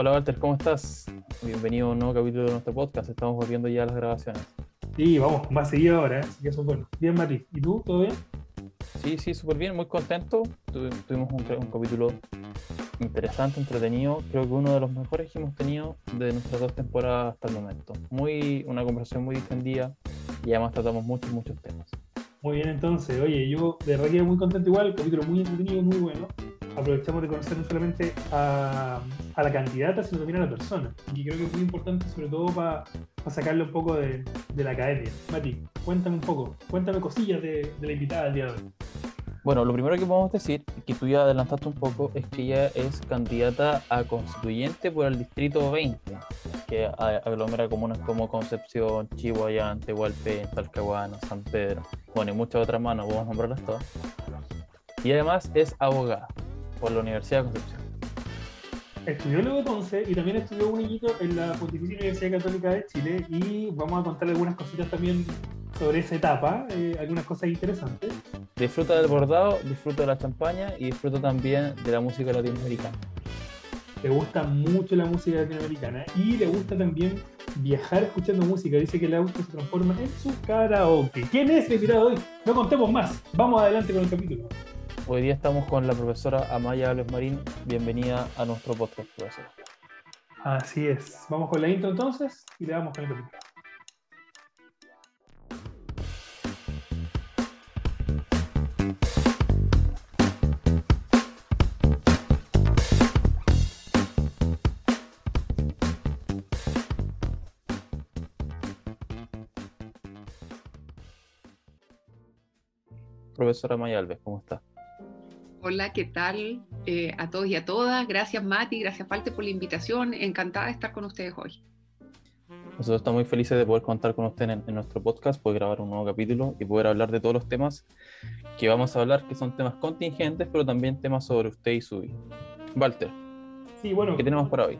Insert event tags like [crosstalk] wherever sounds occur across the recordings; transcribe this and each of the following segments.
Hola Walter, ¿cómo estás? Bienvenido a un nuevo capítulo de nuestro podcast. Estamos volviendo ya a las grabaciones. Sí, vamos, más seguido ahora, ¿eh? así que eso es bueno. Bien, Mati. ¿Y tú? ¿Todo bien? Sí, sí, súper bien, muy contento. tuvimos un, un, capítulo interesante, entretenido. Creo que uno de los mejores que hemos tenido de nuestras dos temporadas hasta el momento. Muy, una conversación muy distendida y además tratamos muchos, muchos temas. Muy bien, entonces, oye, yo de verdad quedé muy contento igual, capítulo muy entretenido, muy bueno. Aprovechamos de conocer no solamente a, a, la candidata, sino también a la persona. Y creo que es muy importante, sobre todo para sacarle un poco de, la academia. Mati, cuéntame un poco, cuéntame cosillas de, la invitada del día de hoy. Bueno, lo primero que podemos decir, que tú ya adelantaste un poco, es que ella es candidata a constituyente por el distrito 20, que aglomera comunas como Concepción, Chihuayante, Hualpén, Talcahuano, San Pedro, bueno, y muchas otras más, no podemos nombrarlas todas. Y además es abogada por la Universidad de Concepción. Estudió luego entonces y también estudió un añito en la Pontificia Universidad Católica de Chile y vamos a contarle algunas cositas también sobre esa etapa, eh, algunas cosas interesantes. Disfruta del bordado, disfruta de la champaña y disfruta también de la música latinoamericana. Le gusta mucho la música latinoamericana y le gusta también viajar escuchando música. Dice que el auto se transforma en su karaoke. ¿Quién es el tirado hoy? No contemos más. Vamos adelante con el capítulo. Hoy día estamos con la profesora Amaya Alves Marín. Bienvenida a nuestro podcast, profesora. Así es. Vamos con la intro entonces y le damos con el capítulo. Profesora Amaya Alves, ¿cómo está? Hola, ¿qué tal eh, a todos y a todas? Gracias Mati, gracias Falte por la invitación. Encantada de estar con ustedes hoy. Nosotros estamos muy felices de poder contar con usted en, nuestro podcast, poder grabar un nuevo capítulo y poder hablar de todos los temas que vamos a hablar, que son temas contingentes, pero también temas sobre usted y su vida. Walter, sí, bueno, ¿qué tenemos para hoy?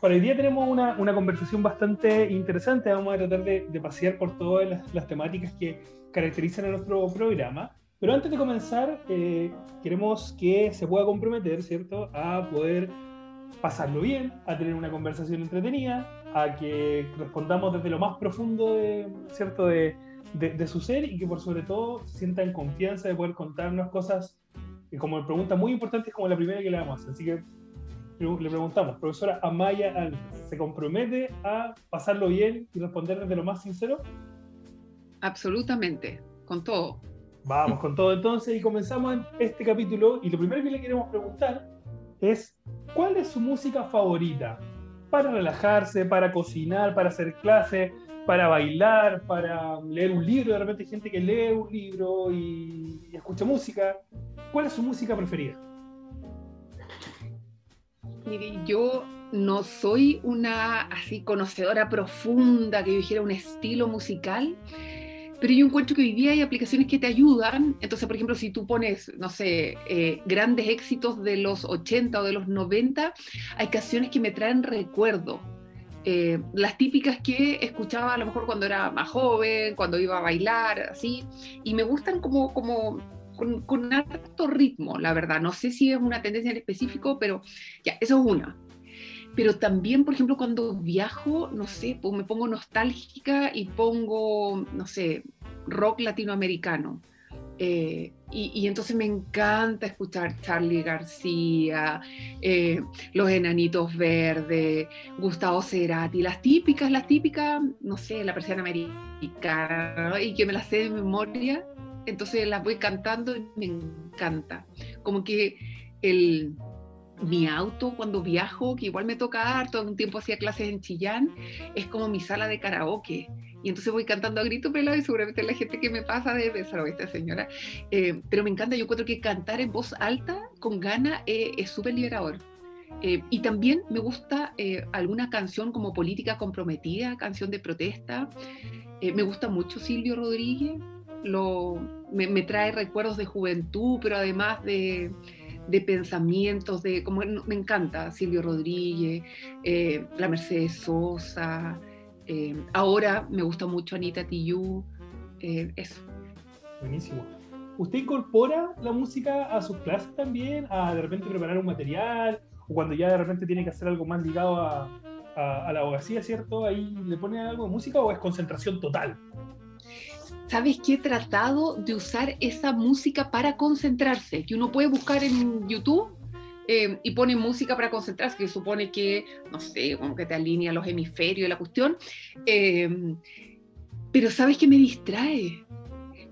Para hoy día tenemos una, una conversación bastante interesante. Vamos a tratar de, de pasear por todas las, las temáticas que caracterizan a nuestro programa. Pero antes de comenzar, eh, queremos que se pueda comprometer, ¿cierto?, a poder pasarlo bien, a tener una conversación entretenida, a que respondamos desde lo más profundo, de, ¿cierto?, de, de, su ser y que por sobre todo sientan confianza de poder contarnos cosas como preguntas muy importantes como la primera que le damos. Así que le preguntamos, profesora Amaya, ¿se compromete a pasarlo bien y responder desde lo más sincero? Absolutamente, con todo. Vamos con todo entonces y comenzamos este capítulo y lo primero que le queremos preguntar es ¿cuál es su música favorita? Para relajarse, para cocinar, para hacer clase, para bailar, para leer un libro, de repente hay gente que lee un libro y, y escucha música. ¿Cuál es su música preferida? Mire, yo no soy una así conocedora profunda que dijera un estilo musical, pero yo encuentro que hoy día hay aplicaciones que te ayudan. Entonces, por ejemplo, si tú pones, no sé, eh, grandes éxitos de los 80 o de los 90, hay canciones que me traen recuerdo. Eh, las típicas que escuchaba a lo mejor cuando era más joven, cuando iba a bailar, así, y me gustan como, como con, con alto ritmo, la verdad. No sé si es una tendencia en específico, pero ya, eso es una pero también, por ejemplo, cuando viajo, no sé, pues me pongo nostálgica y pongo, no sé, rock latinoamericano. Eh, y, entonces me encanta escuchar Charlie García, eh, Los Enanitos Verdes, Gustavo Cerati, las típicas, las típicas, no sé, la persiana americana, y que me las sé de memoria, entonces las voy cantando y me encanta. Como que el, mi auto cuando viajo, que igual me toca harto, un tiempo hacía clases en Chillán, es como mi sala de karaoke. Y entonces voy cantando a grito pelado y seguramente la gente que me pasa debe pensar, esta señora. Eh, pero me encanta, yo encuentro que cantar en voz alta, con gana, eh, es súper liberador. Eh, y también me gusta alguna canción como Política Comprometida, canción de protesta. me gusta mucho Silvio Rodríguez, lo, me trae recuerdos de juventud, pero además de, de pensamientos, de como me encanta Silvio Rodríguez, eh, la Mercedes Sosa, eh, ahora me gusta mucho Anita Tijoux, eh, eso. Buenísimo. ¿Usted incorpora la música a sus clases también? ¿A de repente preparar un material? o cuando ya de repente tiene que hacer algo más ligado a, a, la abogacía, ¿cierto? Ahí le pone algo de música o es concentración total. ¿Sabes qué? He tratado de usar esa música para concentrarse, que uno puede buscar en YouTube eh, y pone música para concentrarse, que supone que, no sé, como que te alinea los hemisferios y la cuestión. Eh, pero ¿sabes qué me distrae?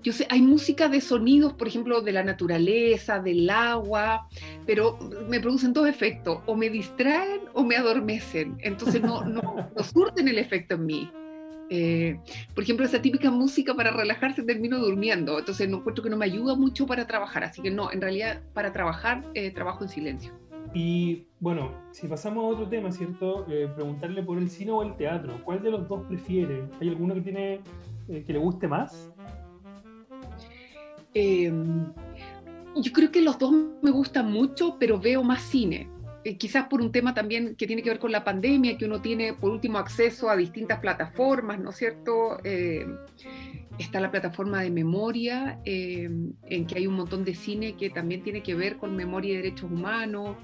Yo sé, hay música de sonidos, por ejemplo, de la naturaleza, del agua, pero me producen dos efectos, o me distraen o me adormecen, entonces no, no, no surten el efecto en mí. Eh, por ejemplo, esa típica música para relajarse termino durmiendo, entonces no encuentro que no me ayuda mucho para trabajar, así que no, en realidad para trabajar eh, trabajo en silencio. Y bueno, si pasamos a otro tema, ¿cierto? Eh, preguntarle por el cine o el teatro, ¿cuál de los dos prefiere? ¿Hay alguno que tiene que le guste más? yo creo que los dos me gustan mucho, pero veo más cine. Eh, quizás por un tema también que tiene que ver con la pandemia, que uno tiene por último acceso a distintas plataformas, ¿no es cierto? Eh, está la plataforma de memoria, eh, en que hay un montón de cine que también tiene que ver con memoria y derechos humanos.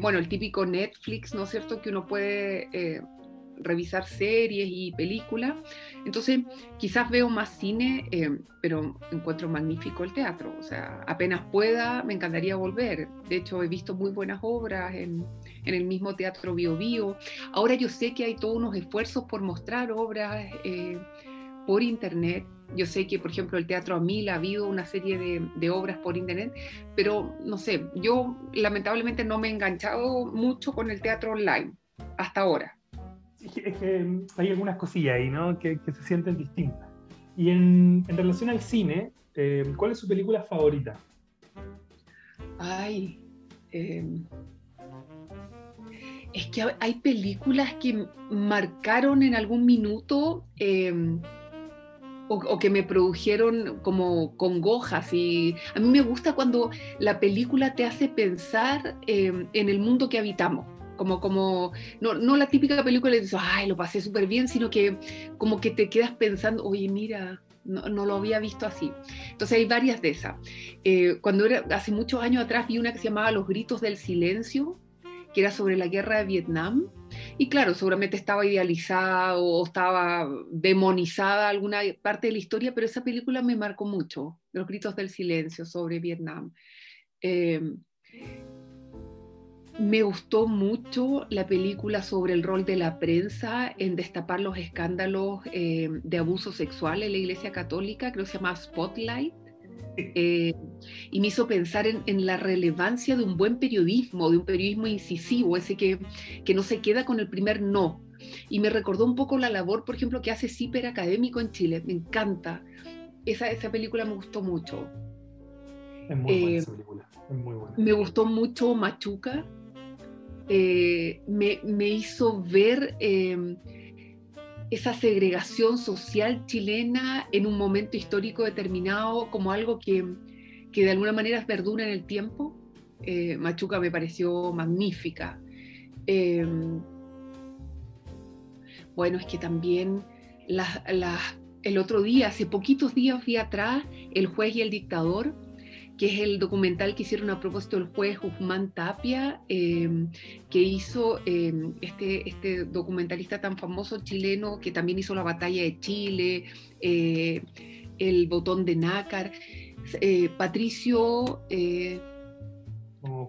bueno, el típico Netflix, ¿no es cierto? Que uno puede revisar series y películas. Entonces, quizás veo más cine, eh, pero encuentro magnífico el teatro. O sea, apenas pueda, me encantaría volver. De hecho, he visto muy buenas obras en, el mismo Teatro Bio Bio. Ahora yo sé que hay todos unos esfuerzos por mostrar obras eh, por Internet. Yo sé que, por ejemplo, el Teatro Amil ha habido una serie de, obras por Internet, pero no sé, yo lamentablemente no me he enganchado mucho con el teatro online hasta ahora es que hay algunas cosillas ahí, ¿no? Que, se sienten distintas. Y en, en relación al cine, eh, ¿cuál es su película favorita? Ay, em, es que hay películas que marcaron en algún minuto em, o, que me produjeron como congojas. Y a mí me gusta cuando la película te hace pensar em, en el mundo que habitamos como, como no, no la típica película de dices, ay, lo pasé súper bien, sino que como que te quedas pensando, oye, mira, no, no, lo había visto así. Entonces hay varias de esas. Eh, cuando era, hace muchos años atrás vi una que se llamaba Los Gritos del Silencio, que era sobre la guerra de Vietnam. Y claro, seguramente estaba idealizada o estaba demonizada alguna parte de la historia, pero esa película me marcó mucho, Los Gritos del Silencio sobre Vietnam. Eh, me gustó mucho la película sobre el rol de la prensa en destapar los escándalos eh, de abuso sexual en la Iglesia Católica, creo que se llama Spotlight. Eh, y me hizo pensar en, la relevancia de un buen periodismo, de un periodismo incisivo, ese que, que, no se queda con el primer no. Y me recordó un poco la labor, por ejemplo, que hace CIPER Académico en Chile. Me encanta. Esa, esa película me gustó mucho. Es muy buena eh, esa película. Es muy buena. Me gustó mucho Machuca, eh, me, hizo ver em, esa segregación social chilena en un momento histórico determinado como algo que, de alguna manera perdura en el tiempo. Eh, Machuca me pareció magnífica. Em, bueno, es que también el otro día, hace poquitos días fui atrás, El juez y el dictador, que es el documental que hicieron a propósito del juez Guzmán Tapia, em, que hizo em, este, este documentalista tan famoso chileno que también hizo la batalla de Chile, eh, el botón de nácar, eh, Patricio, eh,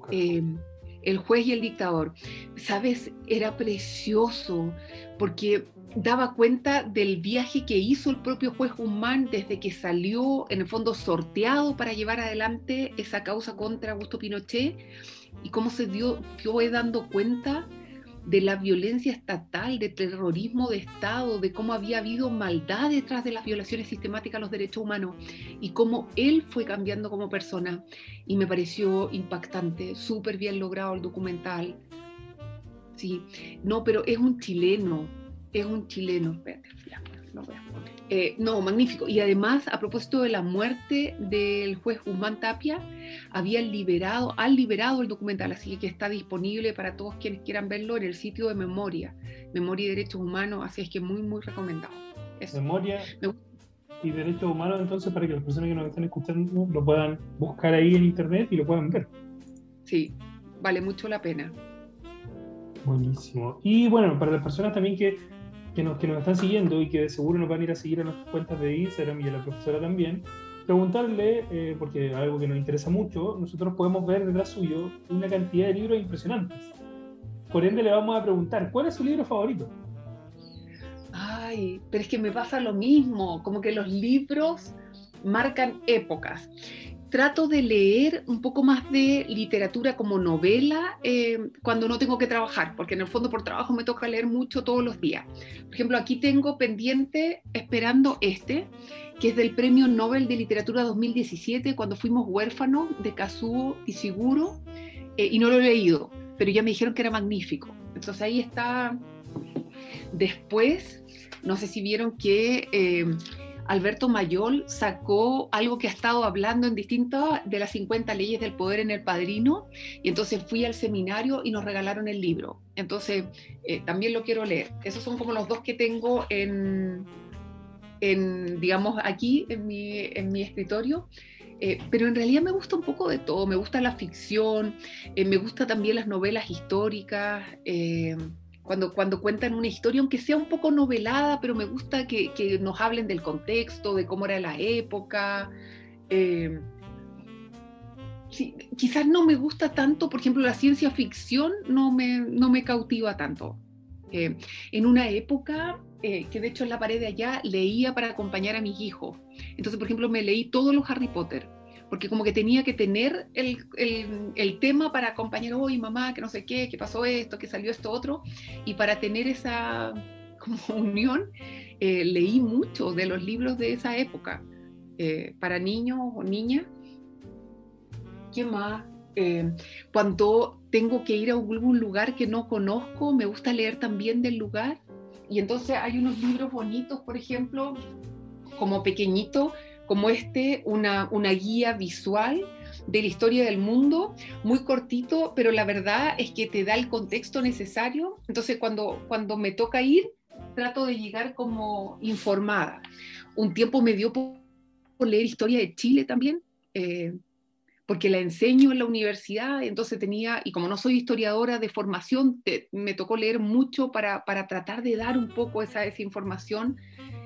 em, el juez y el dictador. Sabes, era precioso porque daba cuenta del viaje que hizo el propio juez Guzmán desde que salió, en el fondo, sorteado para llevar adelante esa causa contra Augusto Pinochet y cómo se dio, fue dando cuenta de la violencia estatal, de terrorismo de Estado, de cómo había habido maldad detrás de las violaciones sistemáticas a los derechos humanos y cómo él fue cambiando como persona. Y me pareció impactante, súper bien logrado el documental. Sí, no, pero es un chileno, es un chileno, espérate, no, eh, no, magnífico. Y además, a propósito de la muerte del juez Guzmán Tapia, habían liberado, han liberado el documental, así que está disponible para todos quienes quieran verlo en el sitio de Memoria, Memoria y Derechos Humanos, así es que muy, muy recomendado. Memoria y Derechos Humanos, entonces, para que las personas que nos estén escuchando lo puedan buscar ahí en internet y lo puedan ver. Sí, vale mucho la pena. Buenísimo. Y bueno, para las personas también que, que, nos, que nos están siguiendo y que seguro nos van a ir a seguir a nuestras cuentas de Instagram y a la profesora también, preguntarle, eh, porque algo que nos interesa mucho, nosotros podemos ver detrás suyo una cantidad de libros impresionantes. Por ende, le vamos a preguntar, ¿cuál es su libro favorito? Ay, pero es que me pasa lo mismo, como que los libros marcan épocas trato de leer un poco más de literatura como novela eh, cuando no tengo que trabajar, porque en el fondo por trabajo me toca leer mucho todos los días. Por ejemplo, aquí tengo pendiente esperando este, que es del Premio Nobel de Literatura 2017, cuando fuimos huérfanos de Kazuo Ishiguro, eh, y no lo he leído, pero ya me dijeron que era magnífico. Entonces ahí está. Después, no sé si vieron que... Eh, Alberto Mayol sacó algo que ha estado hablando en distintas de las 50 leyes del poder en el padrino, y entonces fui al seminario y nos regalaron el libro. Entonces, eh, también lo quiero leer. Esos son como los dos que tengo en, en digamos, aquí en mi, en mi escritorio. Eh, pero en realidad me gusta un poco de todo, me gusta la ficción, eh, me gusta también las novelas históricas, cuando, cuando cuentan una historia, aunque sea un poco novelada, pero me gusta que, que nos hablen del contexto, de cómo era la época. Eh, quizás no me gusta tanto, por ejemplo, la ciencia ficción no me, no me cautiva tanto. Eh, en una época eh, que de hecho en la pared de allá leía para acompañar a mis hijos. Entonces, por ejemplo, me leí todos los Harry Potter porque como que tenía que tener el, el, el, tema para acompañar, hoy mamá, que no sé qué, que pasó esto, que salió esto otro, y para tener esa [laughs] como unión, eh, leí mucho de los libros de esa época, eh, para niños o niñas. ¿Qué más? Eh, cuando tengo que ir a algún lugar que no conozco, me gusta leer también del lugar. Y entonces hay unos libros bonitos, por ejemplo, como pequeñito, como este, una, una guía visual de la historia del mundo, muy cortito, pero la verdad es que te da el contexto necesario. Entonces, cuando, cuando me toca ir, trato de llegar como informada. Un tiempo me dio por, leer historia de Chile también, eh, porque la enseño en la universidad, entonces tenía, y como no soy historiadora de formación, me tocó leer mucho para, para, tratar de dar un poco esa, esa información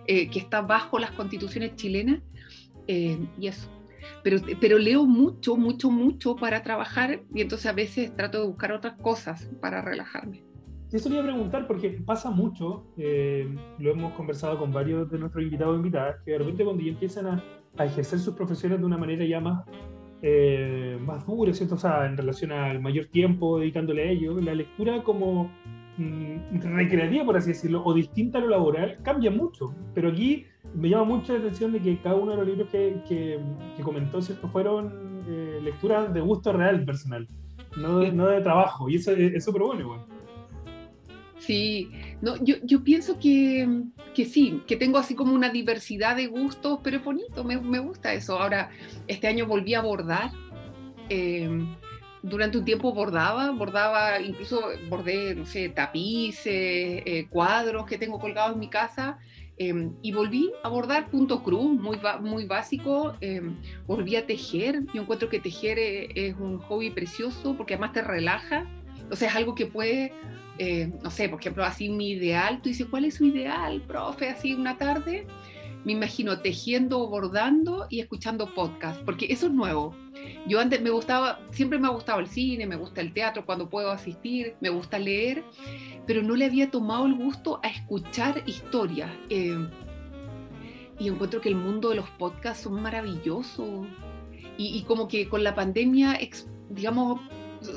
eh, que está bajo las constituciones chilenas. Eh, y eso. Pero, pero leo mucho, mucho, mucho para trabajar y entonces a veces trato de buscar otras cosas para relajarme. Eso le iba a preguntar porque pasa mucho, eh, lo hemos conversado con varios de nuestros invitados e invitadas, que de repente cuando ya empiezan a, a ejercer sus profesiones de una manera ya más, eh, más dura, ¿cierto? O sea, en relación al mayor tiempo dedicándole a ello, la lectura como recreativa, por así decirlo, o distinta a lo laboral, cambia mucho. Pero aquí me llama mucho la atención de que cada uno de los libros que, que, comentó ¿cierto? fueron eh, lecturas de gusto real personal, no de, no de trabajo, y eso es súper bueno. Sí, no, yo, yo pienso que, que, sí, que tengo así como una diversidad de gustos, pero es bonito, me, me gusta eso. Ahora, este año volví a bordar. Eh, durante un tiempo bordaba, bordaba, incluso bordé, no sé, tapices, eh, cuadros que tengo colgados en mi casa Em, y volví a bordar punto cruz, muy, muy básico. Em, volví a tejer. Yo encuentro que tejer es, es, un hobby precioso porque además te relaja. O sea, es algo que puede, eh, no sé, por ejemplo, así mi ideal. Tú dices, ¿cuál es su ideal, profe? Así una tarde. Me imagino tejiendo o bordando y escuchando podcast, porque eso es nuevo. Yo antes me gustaba, siempre me ha gustado el cine, me gusta el teatro cuando puedo asistir, me gusta leer pero no le había tomado el gusto a escuchar historias. Eh, y encuentro que el mundo de los podcasts son maravillosos. Y, como que con la pandemia, digamos,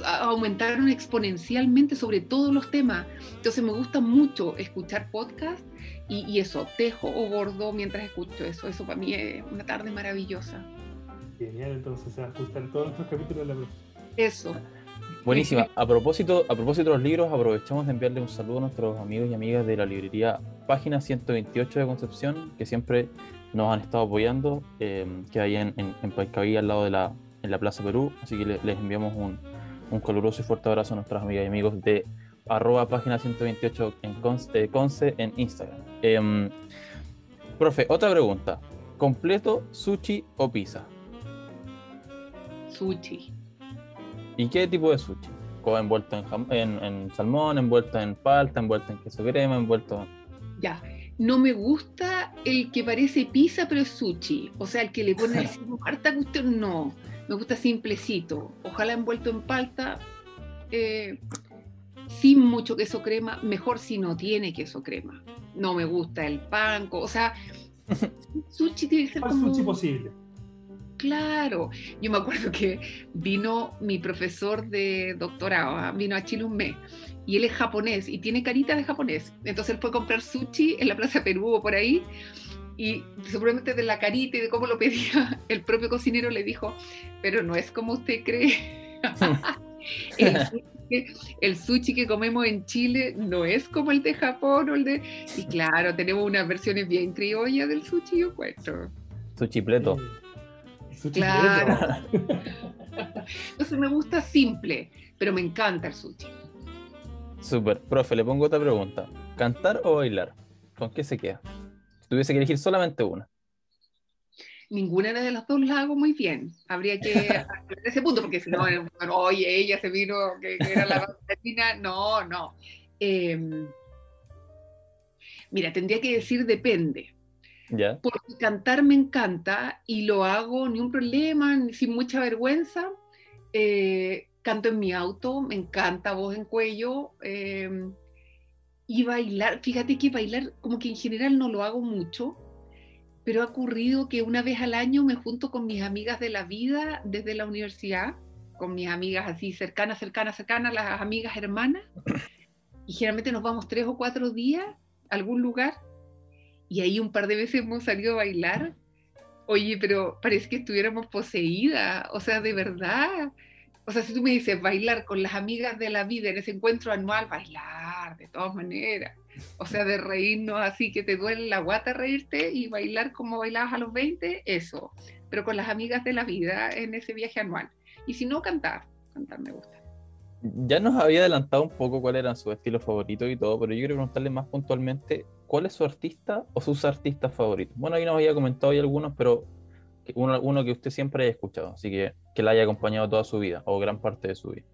aumentaron exponencialmente sobre todos los temas. Entonces me gusta mucho escuchar podcasts y, y, eso, tejo o bordo mientras escucho eso. Eso para mí es una tarde maravillosa. Genial, entonces se escuchar todos los capítulos de la Eso. Buenísima. A propósito, a propósito de los libros, aprovechamos de enviarle un saludo a nuestros amigos y amigas de la librería Página 128 de Concepción, que siempre nos han estado apoyando, eh, que hay en, en, en al lado de la, en la Plaza Perú. Así que les enviamos un, un caluroso y fuerte abrazo a nuestras amigas y amigos de arroba página 128 en Conce, Conce en Instagram. Eh, profe, otra pregunta. ¿Completo, sushi o pizza? Sushi. ¿Y qué tipo de sushi? banco envuelto en, jam- en, en salmón, envuelto en palta, envuelto en queso crema, envuelto... Ya. No me gusta el que parece pizza pero es sushi. O sea, el que le pone [laughs] así como harta cuestión, no. Me gusta simplecito. Ojalá envuelto en palta, eh, sin mucho queso crema. Mejor si no tiene queso crema. No me gusta el panco. O sea, [laughs] sushi tiene que ser Más como... sushi posible. Claro, yo me acuerdo que vino mi profesor de doctorado, ah, vino a Chile un mes, y él es japonés y tiene carita de japonés. Entonces él fue a comprar sushi en la Plaza Perú o por ahí, y seguramente de la carita y de cómo lo pedía, [laughs] el propio cocinero le dijo, pero no es como usted cree. [laughs] el, sushi que, el sushi que comemos en Chile no es como el de Japón o el de... Y claro, tenemos unas versiones bien criollas del sushi, yo encuentro. Su chipleto. Eh, sushi Claro. Entonces me gusta simple, pero me encanta el sushi. Súper. Profe, le pongo otra pregunta. ¿Cantar o bailar? ¿Con qué se queda? Si tuviese que elegir solamente una. Ninguna de las dos la hago muy bien. Habría que [laughs] aclarar ese punto, porque si no, bueno, oye, ella se vino, que, que era la [laughs] latina. No, no. Eh, mira, tendría que decir depende. ¿Ya? Porque cantar me encanta y lo hago ni un problema, ni sin mucha vergüenza. Eh, canto en mi auto, me encanta voz en cuello. eh, y bailar, fíjate que bailar como que en general no lo hago mucho, pero ha ocurrido que una vez al año me junto con mis amigas de la vida desde la universidad, con mis amigas así cercanas, cercanas, cercanas, las amigas hermanas, y generalmente nos vamos tres o cuatro días a algún lugar y ahí un par de veces hemos salido a bailar. Oye, pero parece que estuviéramos poseídas, o sea, de verdad. O sea, si tú me dices bailar con las amigas de la vida en ese encuentro anual, bailar, de todas maneras. O sea, de reírnos así que te duele la guata reírte y bailar como bailabas a los 20, eso. Pero con las amigas de la vida en ese viaje anual. Y si no, cantar. Cantar me gusta. Ya nos había adelantado un poco cuál eran sus estilos favoritos y todo, pero yo quiero preguntarle más puntualmente cuál es su artista o sus artistas favoritos. Bueno, ahí nos había comentado ya algunos, pero uno, uno que usted siempre haya escuchado, así que que la haya acompañado toda su vida o gran parte de su vida.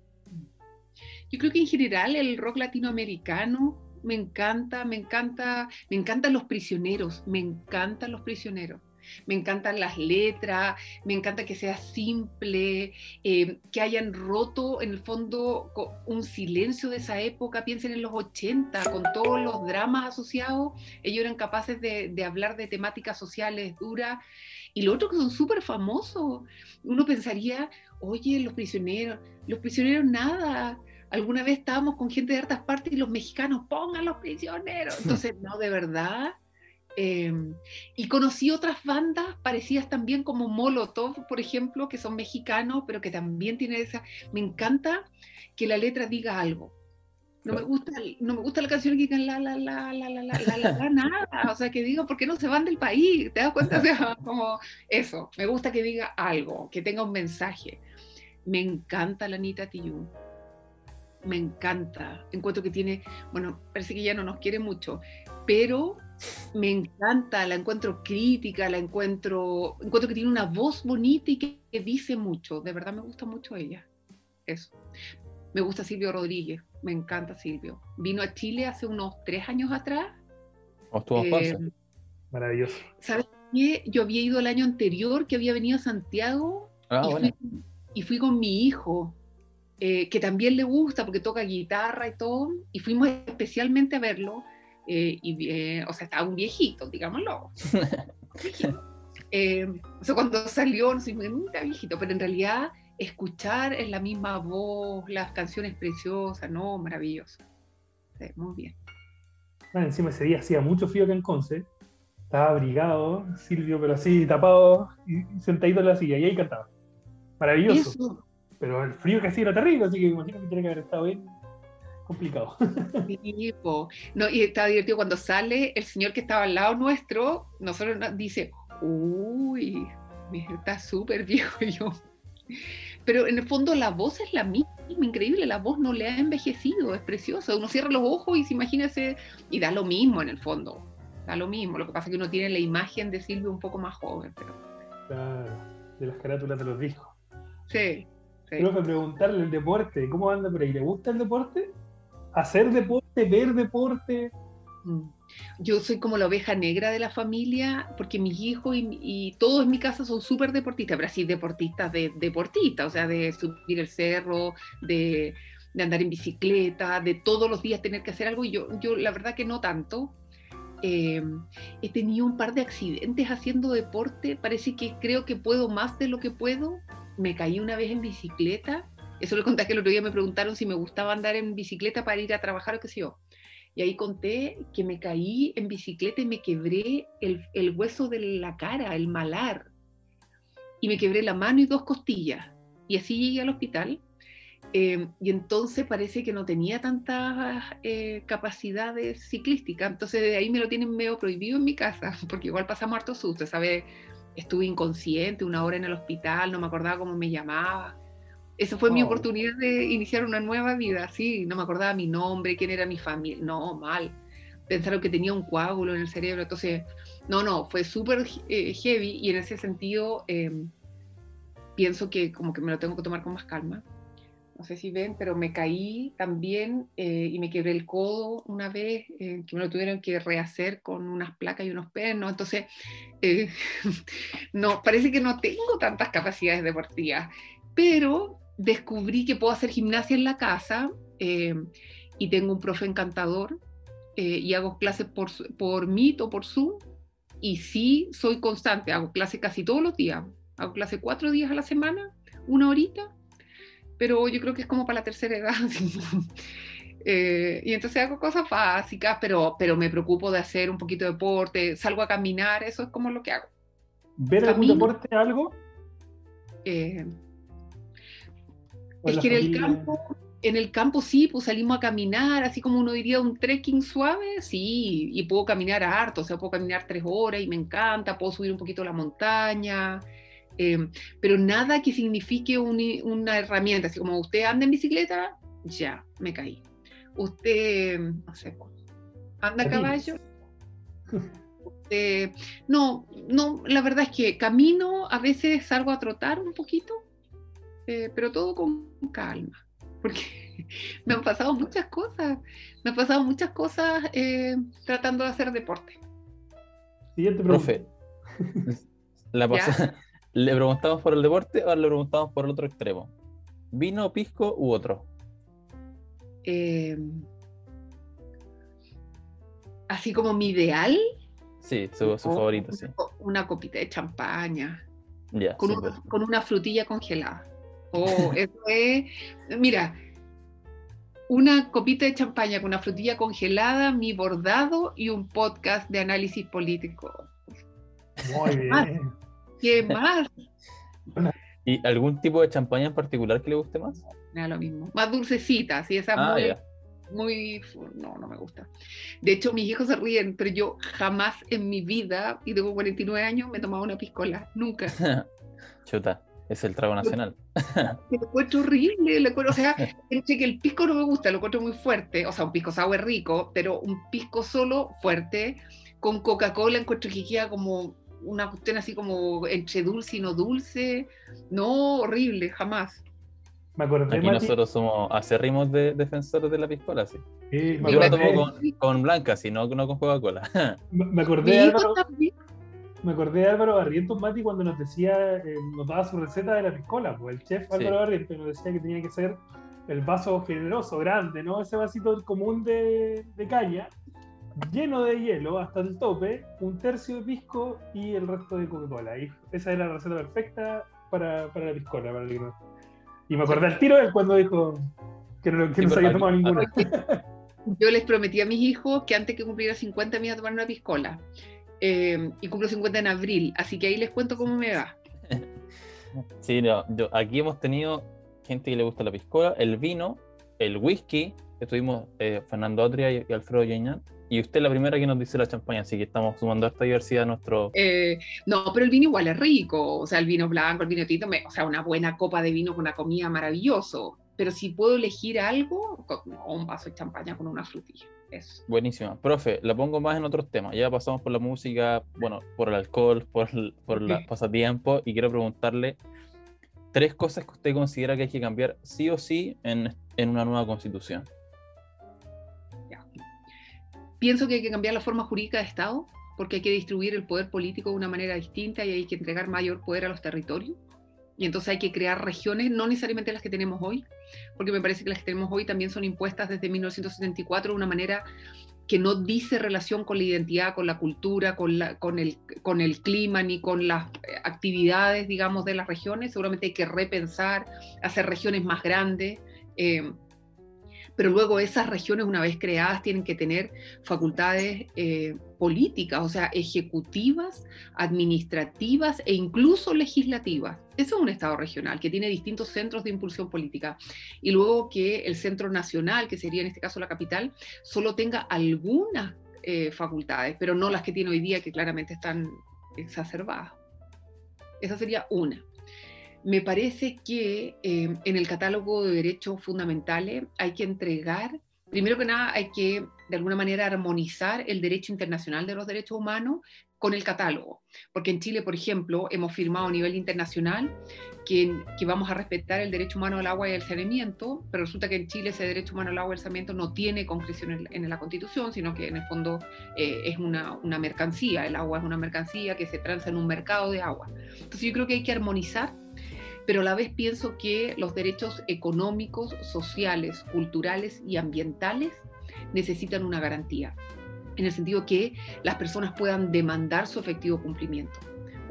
Yo creo que en general el rock latinoamericano me encanta, me encanta, me encantan los prisioneros, me encantan los prisioneros. Me encantan las letras, me encanta que sea simple, eh, que hayan roto en el fondo un silencio de esa época. Piensen en los 80, con todos los dramas asociados, ellos eran capaces de, de hablar de temáticas sociales duras. Y lo otro que son súper famosos. Uno pensaría, oye, los prisioneros, los prisioneros nada, alguna vez estábamos con gente de hartas partes y los mexicanos pongan los prisioneros. [laughs] Entonces, no, de verdad. Eh, y conocí otras bandas parecidas también como Molotov, por ejemplo, que son mexicanos, pero que también tienen esa... Me encanta que la letra diga algo. No me gusta, no me gusta la canción que digan la la la la la la la la, la, nada, o sea que diga por qué no se van del país, ¿te das cuenta? O sea, [laughs] como eso, me gusta que diga algo, que tenga un mensaje. Me encanta la Anita Tijoux me encanta. Encuentro que tiene, bueno, parece que ya no nos quiere mucho, pero me encanta, la encuentro crítica, la encuentro, encuentro que tiene una voz bonita y que, que dice mucho. De verdad me gusta mucho ella. Eso. Me gusta Silvio Rodríguez, me encanta Silvio. Vino a Chile hace unos tres años atrás. ¿O estuvo Eh? Maravilloso. ¿Sabes qué? Yo había ido el año anterior, que había venido a Santiago Ah, y, bueno. fui, y fui con mi hijo, eh, que también le gusta porque toca guitarra y todo, y fuimos especialmente a verlo, eh, y, eh, o sea, estaba un viejito, digámoslo. [laughs] Viejito. Eh, o sea, cuando salió, no sé, mira viejito, pero en realidad escuchar en la misma voz, las canciones preciosas, no, maravilloso. Sí, muy bien. Ah, encima ese día hacía mucho frío acá en Conce. Estaba abrigado, Silvio, pero así tapado y y sentadito en la silla. Y ahí cantaba. Maravilloso. Eso, Pero el frío que hacía era terrible, así que imagino que tiene que haber estado bien complicado. Sí, po. No, y estaba divertido cuando sale el señor que estaba al lado nuestro, nosotros nos dice, uy, está súper viejo [laughs] yo. Pero en el fondo la voz es la misma, increíble, la voz no le ha envejecido, es preciosa. Uno cierra los ojos y se imagina ese, y da lo mismo en el fondo, da lo mismo. Lo que pasa es que uno tiene la imagen de Silvio un poco más joven, pero Claro, de las carátulas de los discos. sí, Sí. Profe, preguntarle el deporte, ¿cómo anda por ahí? ¿Le gusta el deporte? ¿Hacer deporte? ¿Ver deporte? Yo soy como la oveja negra de la familia, porque mis hijos y, todos en mi casa son súper deportistas, pero así deportistas de deportistas, o sea, de subir el cerro, de, andar en bicicleta, de todos los días tener que hacer algo. Y yo, yo la verdad que no tanto. Eh, he tenido un par de accidentes haciendo deporte, parece que creo que puedo más de lo que puedo. Me caí una vez en bicicleta, eso le conté que el otro día me preguntaron si me gustaba andar en bicicleta para ir a trabajar o qué sé yo. Y ahí conté que me caí en bicicleta y me quebré el, hueso de la cara, el malar. Y me quebré la mano y dos costillas. Y así llegué al hospital. Eh, y entonces parece que no tenía tantas eh, capacidades ciclísticas. Entonces de ahí me lo tienen medio prohibido en mi casa, [laughs] porque igual pasamos harto susto, ¿sabes? Estuve inconsciente una hora en el hospital, no me acordaba cómo me llamaba. Esa fue mi Oh. oportunidad de iniciar una nueva vida, sí, no me acordaba mi nombre, quién era mi familia, no, mal. Pensaron que tenía un coágulo en el cerebro, entonces, no, no, fue súper eh, heavy y en ese sentido eh, pienso que como que me lo tengo que tomar con más calma. No sé si ven, pero me caí también eh, y me quebré el codo una vez, eh, que me lo tuvieron que rehacer con unas placas y unos pernos. Entonces, eh, [laughs] no, parece que no tengo tantas capacidades deportivas, pero descubrí que puedo hacer gimnasia en la casa eh, y tengo un profe encantador eh, y hago clases por, por Meet o por Zoom y sí soy constante, hago clases casi todos los días, hago clases cuatro días a la semana, una horita, pero yo creo que es como para la tercera edad. [laughs] Eh, y entonces hago cosas básicas, pero, pero me preocupo de hacer un poquito de deporte, salgo a caminar, eso es como lo que hago. ¿Ver algún Camino. deporte, algo? Eh, ¿O es que en el campo, en el campo sí, pues salimos a caminar, así como uno diría un trekking suave, sí, y puedo caminar harto, o sea, puedo caminar tres horas y me encanta, puedo subir un poquito la montaña, eh, pero nada que signifique un- una herramienta, así como usted anda en bicicleta, ya, me caí. Usted, no sé, anda a caballo. Usted- no, no, la verdad es que camino, a veces salgo a trotar un poquito, eh, pero todo con calma, [laughs] porque me han pasado muchas cosas, me han pasado muchas cosas eh, tratando de hacer deporte. Siguiente pregunta. Profe, la ¿le preguntamos por el deporte o le preguntamos por el otro extremo? ¿Vino, pisco u otro? Eh, así como mi ideal, Sí, su, su favorito, sí. una copita de champaña, con, una, con una frutilla congelada. Oh, eso es, mira, una copita de champaña con una frutilla congelada, mi bordado y un podcast de análisis político. Muy bien. ¿Qué más? ¿Y algún tipo de champaña en particular que le guste más? Me da lo mismo. Más dulcecita, así esa Ah, muy, muy. No, no me gusta. De hecho, mis hijos se ríen, pero yo jamás en mi vida, y tengo 49 años, me he tomado una piscola. Nunca. [laughs] Chuta, es el trago nacional. [laughs] Lo encuentro horrible. Lo encuentro- o sea, [laughs] entre que el pisco no me gusta, lo encuentro muy fuerte. O sea, un pisco sour rico, pero un pisco solo fuerte, con Coca-Cola, encuentro que queda como una cuestión así como entre dulce y no dulce. No, horrible, jamás. Me acordé, Aquí Mati, nosotros somos acérrimos de, defensores de la piscola, sí. sí, me Yo la tomo con, con blanca, si no, no con Coca-Cola. [laughs] me- me Mi acordé Álvaro, también. Me acordé de Álvaro Barrientos, Mati, cuando nos decía, eh, nos daba su receta de la piscola, pues el chef Sí. Álvaro Barrientos nos decía que tenía que ser el vaso generoso, grande, ¿no? Ese vasito común de, de caña, lleno de hielo hasta el tope, un tercio de pisco y el resto de Coca-Cola. Y esa era la receta perfecta para, para la piscola. Para el no- Y me acordé al tiro de él cuando dijo que no, que Sí, no se había tomado ninguna. [laughs] Yo les prometí a mis hijos que antes que cumpliera 50 me iba a tomar una piscola. Eh, y cumplo 50 en abril, así que ahí les cuento cómo me va. [laughs] Sí, no, yo- aquí hemos tenido gente que le gusta la piscola, el vino, el whisky, estuvimos eh, Fernando Atria y, y Alfredo Yeñán, y usted es la primera que nos dice la champaña, así que estamos sumando harta diversidad a nuestro... Eh, no, pero el vino igual es rico, o sea, el vino blanco, el vino tinto, me- o sea, una buena copa de vino con una comida maravilloso. Pero si puedo elegir algo, un vaso de champaña con una frutilla. Eso. Buenísima. Profe, la pongo más en otros temas. Ya pasamos por la música, bueno, por el alcohol, por el, por los [laughs] Sí. pasatiempos, y quiero preguntarle, tres cosas que usted considera que hay que cambiar sí o sí en, en una nueva constitución. Pienso que hay que cambiar la forma jurídica de Estado, porque hay que distribuir el poder político de una manera distinta y hay que entregar mayor poder a los territorios. Y entonces hay que crear regiones, no necesariamente las que tenemos hoy, porque me parece que las que tenemos hoy también son impuestas desde 1974 de una manera que no dice relación con la identidad, con la cultura, con, la, con, el, con el clima, ni con las actividades, digamos, de las regiones. Seguramente hay que repensar, hacer regiones más grandes. Eh, pero luego esas regiones, una vez creadas, tienen que tener facultades eh, políticas, o sea, ejecutivas, administrativas e incluso legislativas. Eso es un Estado regional que tiene distintos centros de impulsión política. Y luego que el centro nacional, que sería en este caso la capital, solo tenga algunas eh, facultades, pero no las que tiene hoy día, que claramente están exacerbadas. Esa sería una me parece que eh, en el catálogo de derechos fundamentales hay que entregar, primero que nada, hay que de alguna manera armonizar el derecho internacional de los derechos humanos con el catálogo. Porque en Chile, por ejemplo, hemos firmado a nivel internacional que, vamos a respetar el derecho humano al agua y al saneamiento, pero resulta que en Chile ese derecho humano al agua y al saneamiento no tiene concreción en, en la Constitución, sino que en el fondo eh, es una, una, mercancía. El agua es una mercancía que se transa en un mercado de agua. Entonces yo creo que hay que armonizar pero a la vez pienso que los derechos económicos, sociales, culturales y ambientales necesitan una garantía, en el sentido que las personas puedan demandar su efectivo cumplimiento.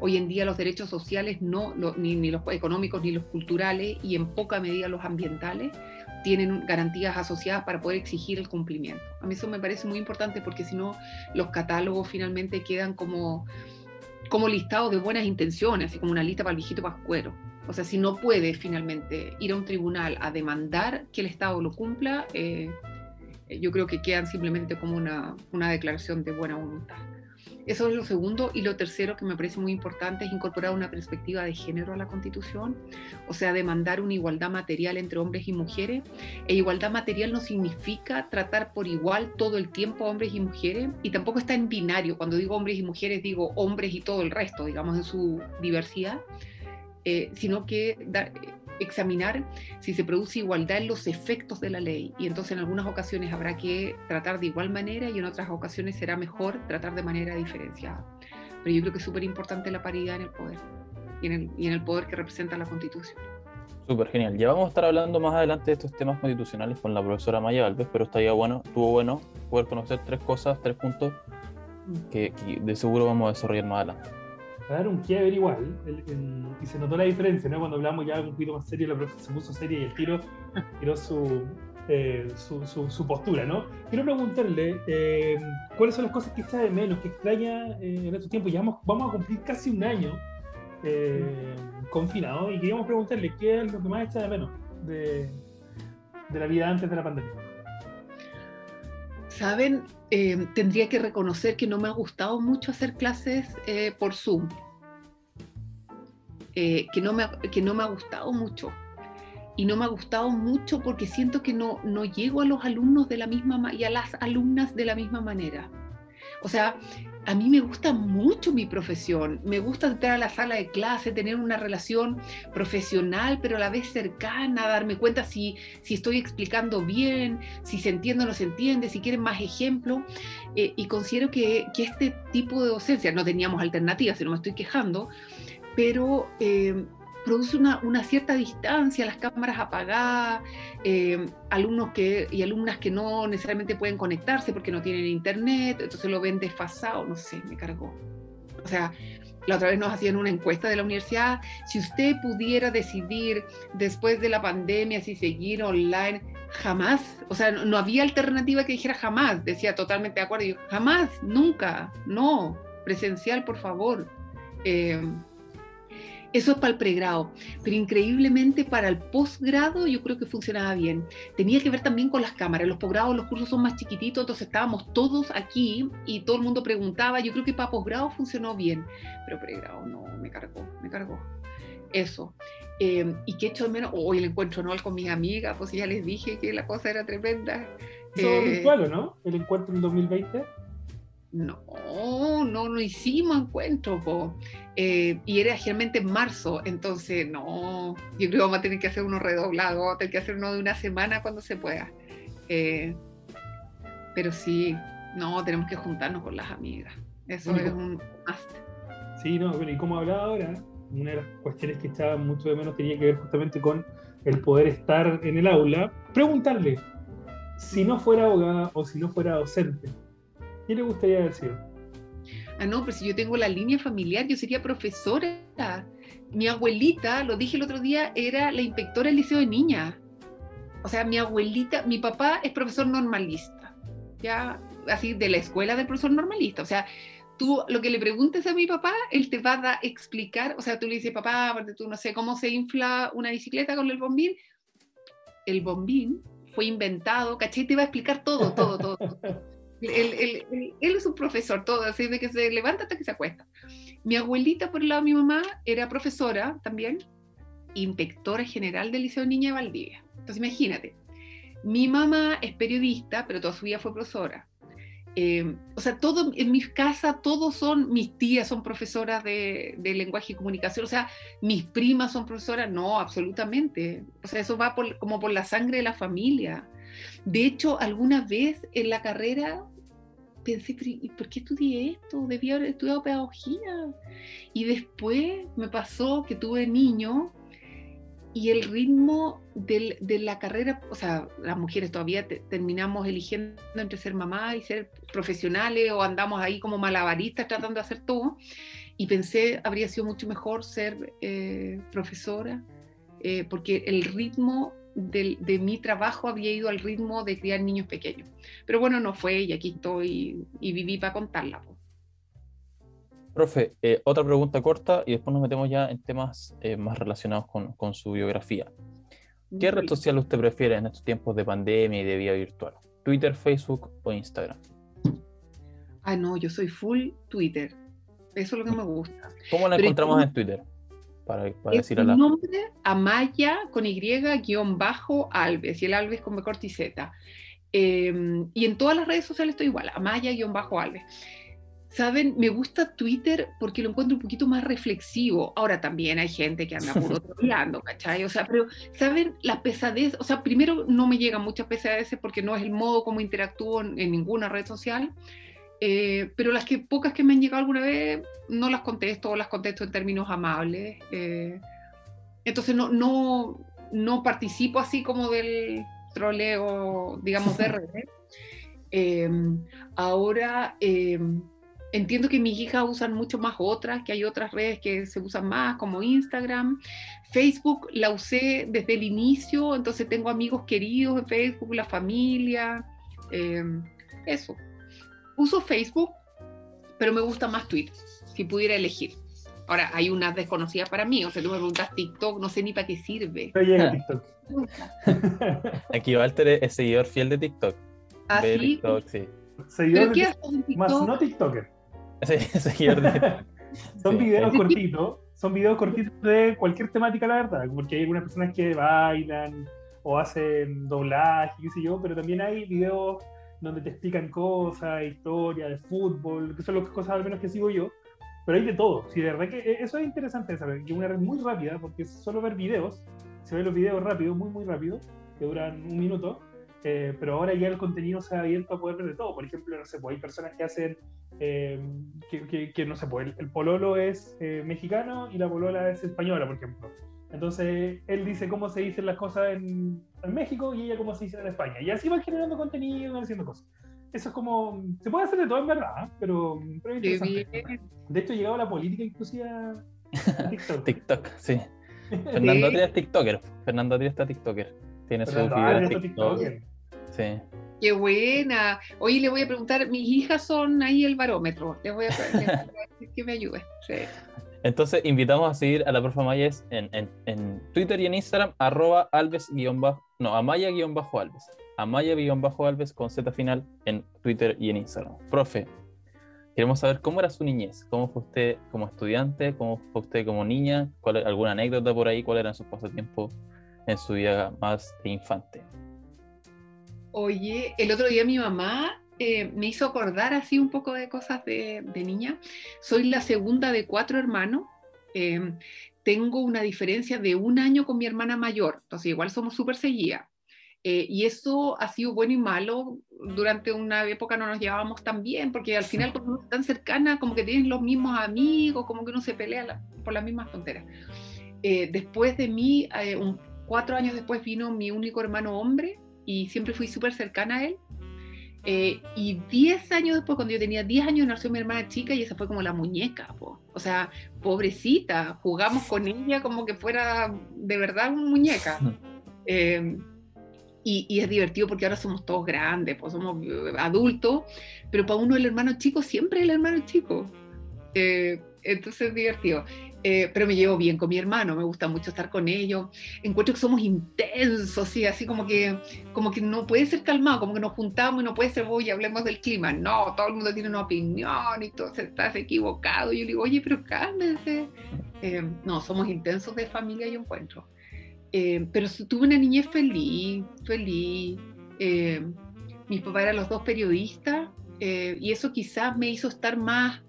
Hoy en día los derechos sociales, no, ni, ni los económicos ni los culturales y en poca medida los ambientales, tienen garantías asociadas para poder exigir el cumplimiento. A mí eso me parece muy importante porque si no, los catálogos finalmente quedan como, como listados de buenas intenciones, así como una lista para el viejito pascuero. O sea, si no puede finalmente ir a un tribunal a demandar que el Estado lo cumpla, eh, yo creo que quedan simplemente como una, una, declaración de buena voluntad. Eso es lo segundo. Y lo tercero que me parece muy importante es incorporar una perspectiva de género a la Constitución, o sea, demandar una igualdad material entre hombres y mujeres. E igualdad material no significa tratar por igual todo el tiempo a hombres y mujeres, y tampoco está en binario. Cuando digo hombres y mujeres, digo hombres y todo el resto, digamos, en su diversidad eh, sino que examinar si se produce igualdad en los efectos de la ley. Y entonces en algunas ocasiones habrá que tratar de igual manera y en otras ocasiones será mejor tratar de manera diferenciada. Pero yo creo que es súper importante la paridad en el poder y en el, y en el poder que representa la Constitución. Súper genial. Ya vamos a estar hablando más adelante de estos temas constitucionales con la profesora Maya Alves, pero estaría bueno, estuvo bueno poder conocer tres cosas, tres puntos mm. que, que de seguro vamos a desarrollar más adelante dar un quiebre igual, y se notó la diferencia, ¿no? Cuando hablamos ya un poquito más serio, la profesora se puso seria y el tiro [laughs] tiró eh, su, su, su, postura, ¿no? Quiero preguntarle, eh, ¿cuáles son las cosas que está de menos, que extraña eh, en estos tiempos? Ya vamos, vamos, a cumplir casi un año confinado y queríamos preguntarle, ¿qué es lo que más está de menos de, de la vida antes de la pandemia? Saben, eh, tendría que reconocer que no me ha gustado mucho hacer clases eh, por Zoom. Eh, que, no me, que no me ha gustado mucho. Y no me ha gustado mucho porque siento que no, no llego a los alumnos de la misma y a las alumnas de la misma manera. O sea, a mí me gusta mucho mi profesión, me gusta entrar a la sala de clase, tener una relación profesional, pero a la vez cercana, darme cuenta si, si estoy explicando bien, si se entiende o no se entiende, si quieren más ejemplos. Eh, y considero que, que, este tipo de docencia, no teníamos alternativas, si no me estoy quejando, pero... Eh, produce una, una, cierta distancia, las cámaras apagadas, eh, alumnos que, y alumnas que no necesariamente pueden conectarse porque no tienen internet, entonces lo ven desfasado, no sé, me cargó. O sea, la otra vez nos hacían una encuesta de la universidad, si usted pudiera decidir después de la pandemia si seguir online, jamás, o sea, no, había alternativa que dijera jamás, decía totalmente de acuerdo, yo, jamás, nunca, no, presencial, por favor. Eh, eso es para el pregrado, pero increíblemente para el posgrado yo creo que funcionaba bien. Tenía que ver también con las cámaras. Los posgrados, los cursos son más chiquititos, entonces estábamos todos aquí y todo el mundo preguntaba. Yo creo que para posgrado funcionó bien, pero pregrado no, me cargó, me cargó. Eso. Eh, y que hecho menos, hoy el encuentro anual con mis amigas, pues ya les dije que la cosa era tremenda. ¿Eso eh, virtual no? ¿El encuentro en 2020? No, no, no hicimos encuentro, po. Eh, y era generalmente en marzo, entonces no, yo creo que vamos a tener que hacer uno redoblado, vamos a tener que hacer uno de una semana cuando se pueda. Eh, pero sí, no, tenemos que juntarnos con las amigas. Eso es un must. Sí, no, bueno, y como hablaba ahora, una de las cuestiones que estaba mucho de menos tenía que ver justamente con el poder estar en el aula. Preguntarle, si no fuera abogada o si no fuera docente, ¿qué le gustaría decir? Ah, no, pero si yo tengo la línea familiar, yo sería profesora. Mi abuelita, lo dije el otro día, era la inspectora del liceo de niñas. O sea, mi abuelita, mi papá es profesor normalista, ya así de la escuela del profesor normalista. O sea, tú lo que le preguntes a mi papá, él te va a explicar, o sea, tú le dices, papá, tú no sé cómo se infla una bicicleta con el bombín. El bombín fue inventado, ¿cachai? Te va a explicar todo, todo, todo. [laughs] él, es un profesor, todo, así de que se levanta hasta que se acuesta. Mi abuelita, por el lado de mi mamá, era profesora también, inspectora general del Liceo Niña de Valdivia. Entonces, imagínate, mi mamá es periodista, pero toda su vida fue profesora. Eh, o sea, todo en mi casa, todos son, mis tías son profesoras de, lenguaje y comunicación, o sea, mis primas son profesoras, no, absolutamente. O sea, eso va como por la sangre de la familia. De hecho, alguna vez en la carrera pensé, ¿por qué estudié esto? Debía haber estudiado pedagogía. Y después me pasó que tuve niño y el ritmo de la carrera, o sea, las mujeres todavía terminamos eligiendo entre ser mamá y ser profesionales o andamos ahí como malabaristas tratando de hacer todo. Y pensé, habría sido mucho mejor ser eh, profesora, eh, porque el ritmo de, mi trabajo había ido al ritmo de criar niños pequeños. Pero bueno, no fue y aquí estoy y viví para contarla. Profe, eh, otra pregunta corta y después nos metemos ya en temas eh, más relacionados con, su biografía. ¿Qué red social usted prefiere en estos tiempos de pandemia y de vida virtual? ¿Twitter, Facebook o Instagram? Ah, no, yo soy full Twitter. Eso es lo que me gusta. ¿Cómo la encontramos en Twitter? Para, para decir a la... nombre Amaya con Y guion bajo Alves y el Alves con B corta y Z. Em, y en todas las redes sociales estoy igual, Amaya guion bajo Alves. Saben, me gusta Twitter porque lo encuentro un poquito más reflexivo. Ahora también hay gente que anda puro troleando, [laughs] ¿cachai? O sea, pero, ¿saben? La pesadez, o sea, primero no me llegan muchas pesadeces porque no es el modo como interactúo en, ninguna red social. Eh, pero las que pocas que me han llegado alguna vez no las contesto o las contesto en términos amables. Eh, entonces no, no, no participo así como del troleo, digamos, de [laughs] redes. Eh, ahora Entiendo que mis hijas usan mucho más otras, que hay otras redes que se usan más, como Instagram. Facebook la usé desde el inicio, entonces tengo amigos queridos en Facebook, la familia, em, eso. Uso Facebook, pero me gusta más Twitter, si pudiera elegir. Ahora, hay unas desconocidas para mí, o sea, tú me preguntas TikTok, no sé ni para qué sirve. [laughs] TikTok. [laughs] Aquí Walter es seguidor fiel de TikTok. ¿Ah, sí? TikTok, sí. Seguidor qué Más no TikToker. [laughs] son videos cortitos, son videos cortitos de cualquier temática, la verdad, porque hay algunas personas que bailan o hacen doblaje, qué sé yo, pero también hay videos donde te explican cosas, historia de fútbol, que son las cosas al menos que sigo yo, pero hay de todo. Sí, de verdad que e-, eso es interesante saber, que es una red muy rápida, porque solo ver videos, se ven los videos rápido, muy, muy rápido, que duran un minuto, eh, pero ahora ya el contenido se ha abierto a poder ver de todo. Por ejemplo, no sé, pues hay personas que hacen eh, que, no sé, pues el, pololo es eh, mexicano y la polola es española, por ejemplo. Entonces él dice cómo se dicen las cosas en, México y ella cómo se dicen en España. Y así van generando contenido, van haciendo cosas. Eso es como. Se puede hacer de todo en verdad, pero, pero es interesante. De hecho, llegado la política inclusive a [laughs] TikTok. TikTok, sí. [laughs] Fernando Atria es TikToker. Fernando Atria está TikToker. Tiene su video de TikTok. Sí. Qué buena. Oye, le voy a preguntar, mis hijas son ahí el barómetro. Les voy a, decir [laughs] que me ayude. Entonces, invitamos a seguir a la profa Mayes en, en, Twitter y en Instagram, arroba alves no, amaya-alves. Amaya-alves con Z final en Twitter y en Instagram. Profe, queremos saber cómo era su niñez, cómo fue usted como estudiante, cómo fue usted como niña, alguna anécdota por ahí, cuál eran sus pasatiempos en su vida más de infante. Oye, el otro día mi mamá eh, me hizo acordar así un poco de cosas de, niña. Soy la segunda de cuatro hermanos. Em, tengo una diferencia de un año con mi hermana mayor, entonces igual somos súper seguidas. Eh, y eso ha sido bueno y malo. Durante una época no nos llevábamos tan bien, porque al final cuando uno tan cercana, como que tienen los mismos amigos, como que uno se pelea por las mismas fronteras. Eh, después de mí, eh, cuatro años después vino mi único hermano hombre y siempre fui súper cercana a él. Y diez años después, cuando yo tenía diez años, nació mi hermana chica y esa fue como la muñeca. O sea, pobrecita, jugamos con ella como que fuera de verdad una muñeca. [laughs] Eh, y, es divertido porque ahora somos todos grandes, pues somos eh, adultos, pero para uno el hermano chico siempre es el hermano chico. Eh, entonces es divertido. Eh, pero me llevo bien con mi hermano, me gusta mucho estar con ellos. Encuentro que somos intensos, ¿sí? así como que, como que no puede ser calmado, como que nos juntamos y no puede ser, voy, hablemos del clima. No, todo el mundo tiene una opinión y todo estás equivocado. Y yo digo, oye, pero cálmense. no, somos intensos de familia y encuentro. Eh, pero tuve una niñez feliz, feliz. Eh, mis papás eran los dos periodistas eh, y eso quizás me hizo estar más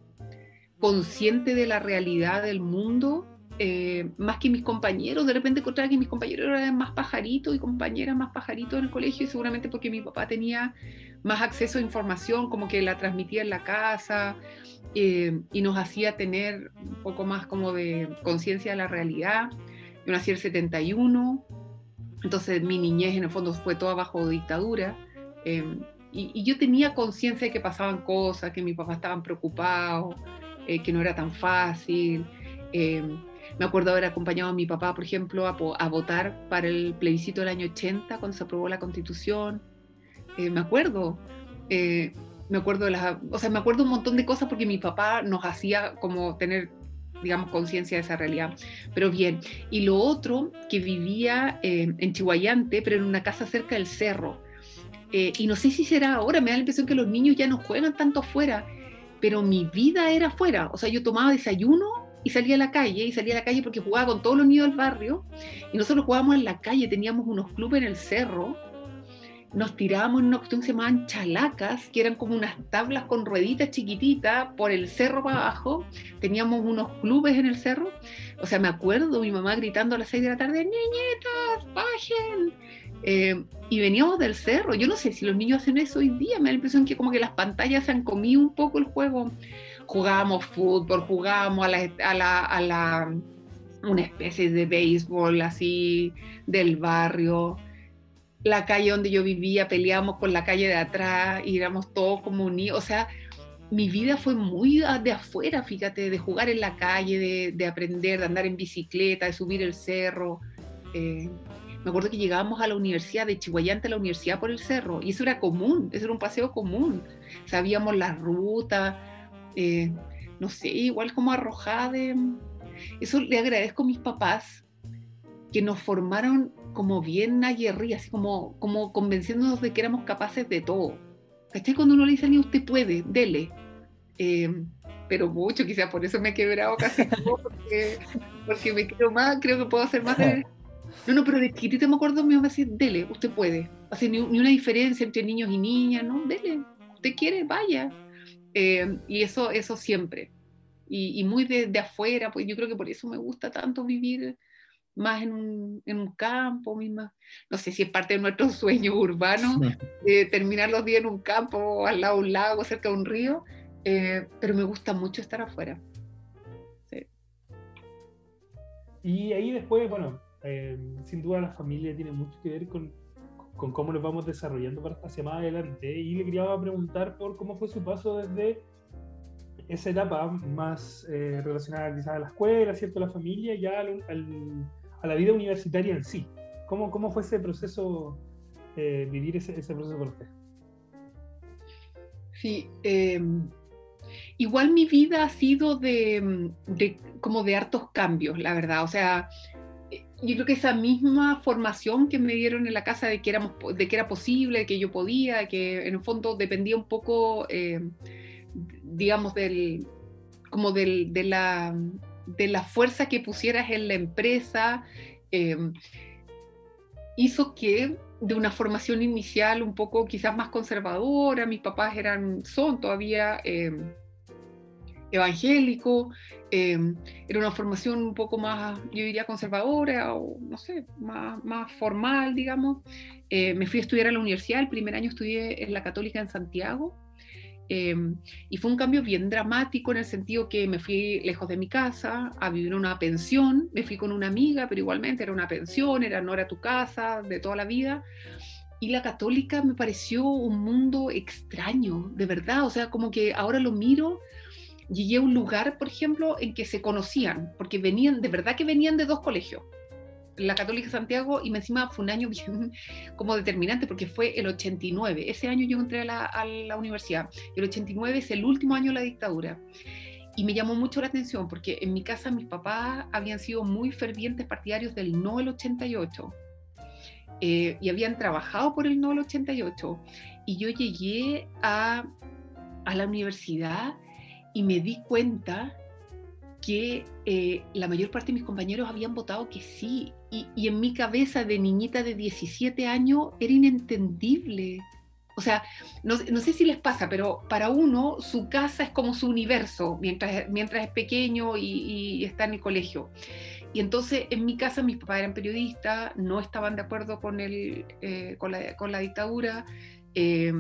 consciente de la realidad del mundo, más que mis compañeros. De repente encontraba que mis compañeros eran más pajaritos y compañeras más pajaritos en el colegio y seguramente porque mi papá tenía más acceso a información, como que la transmitía en la casa y nos hacía tener un poco más como de conciencia de la realidad. Yo nací el 71, entonces mi niñez en el fondo fue toda bajo dictadura. Em, y, yo tenía conciencia de que pasaban cosas, que mis papás estaban preocupados, eh, que no era tan fácil. Em, me acuerdo haber acompañado a mi papá, por ejemplo, a, votar para el plebiscito del año 80, cuando se aprobó la constitución. Eh, me acuerdo. Eh, me acuerdo de las, o sea, me acuerdo un montón de cosas porque mi papá nos hacía como tener digamos, conciencia de esa realidad. Pero bien, y lo otro, que vivía eh, en Chihuayante, pero en una casa cerca del cerro. Eh, y no sé si será ahora, me da la impresión que los niños ya no juegan tanto afuera, pero mi vida era afuera. O sea, yo tomaba desayuno y salía a la calle, y salía a la calle porque jugaba con todos los niños del barrio, y nosotros jugábamos en la calle, teníamos unos clubes en el cerro, nos tirábamos en una cuestión que se llamaban chalacas, que eran como unas tablas con rueditas chiquititas por el cerro para abajo. Teníamos unos clubes en el cerro. O sea, me acuerdo mi mamá gritando a las seis de la tarde, niñitas, bajen. Eh, y veníamos del cerro. Yo no sé si los niños hacen eso hoy día. Me da la impresión que como que las pantallas se han comido un poco el juego. Jugábamos fútbol, jugábamos a la, a una especie de béisbol así del barrio la calle donde yo vivía, peleábamos con la calle de atrás y éramos todos como unidos. O sea, mi vida fue muy de afuera, fíjate, de jugar en la calle, de, aprender, de andar en bicicleta, de subir el cerro. Eh, me acuerdo que llegábamos a la universidad de Chihuayante, a la universidad por el cerro, y eso era común, eso era un paseo común. Sabíamos la ruta, eh, no sé, igual como arrojada. Eso le agradezco a mis papás, que nos formaron como bien aguerrida, así como, como convenciéndonos de que éramos capaces de todo. ¿Cachai? Cuando uno le dice a usted puede, dele. Eh, pero mucho, quizás por eso me he quebrado casi [laughs] todo, porque, porque me creo más, creo que puedo hacer más de... [laughs] No, no, pero de chiquitita me acuerdo, me iba a decir, dele, usted puede. Así, ni, ni, una diferencia entre niños y niñas, ¿no? Dele, usted quiere, vaya. Eh, y eso, eso siempre. Y, y muy de, de, afuera, pues yo creo que por eso me gusta tanto vivir más en un, en un campo, misma, no sé si es parte de nuestro [laughs] sueño urbano, terminar los días en un campo, al lado de un lago, cerca de un río, eh, pero me gusta mucho estar afuera. Y ahí después, bueno, eh, sin duda la familia tiene mucho que ver con, con cómo nos vamos desarrollando para hacia más adelante. Y le quería preguntar por cómo fue su paso desde esa etapa más eh, relacionada quizás a la escuela, ¿cierto? la familia, ya a la vida universitaria en sí. ¿Cómo, cómo fue ese proceso, eh, vivir ese, proceso por usted? Sí, em, igual mi vida ha sido de, como de hartos cambios, la verdad. O sea, yo creo que esa misma formación que me dieron en la casa de que, éramos, de que era posible, de que yo podía, que en el fondo dependía un poco, em, digamos, del, como del, de la de la fuerza que pusieras en la empresa, em, hizo que de una formación inicial un poco quizás más conservadora, mis papás eran, son todavía eh, evangélicos, eh, era una formación un poco más, yo diría, conservadora o no sé, más, más formal, digamos. Eh, me fui a estudiar a la universidad, el primer año estudié en la Católica en Santiago, Em, y fue un cambio bien dramático en el sentido que me fui lejos de mi casa a vivir en una pensión, me fui con una amiga, pero igualmente era una pensión, era, no era tu casa de toda la vida. Y la católica me pareció un mundo extraño, de verdad, o sea, como que ahora lo miro, llegué a un lugar, por ejemplo, en que se conocían, porque venían, de verdad que venían de dos colegios la Católica Santiago y encima fue un año [laughs] bien como determinante porque fue el 89. Ese año yo entré a la, universidad. El 89 es el último año de la dictadura. Y me llamó mucho la atención porque en mi casa mis papás habían sido muy fervientes partidarios del no el 88 eh, y habían trabajado por el no el 88. Y yo llegué a la universidad y me di cuenta que eh, la mayor parte de mis compañeros habían votado que sí. Y, en mi cabeza de niñita de 17 años era inentendible. O sea, no, sé si les pasa, pero para uno su casa es como su universo mientras, mientras es pequeño y, está en el colegio. Y entonces en mi casa mis papás eran periodistas, no estaban de acuerdo con, el, eh, con, la, con, la, dictadura. Eh,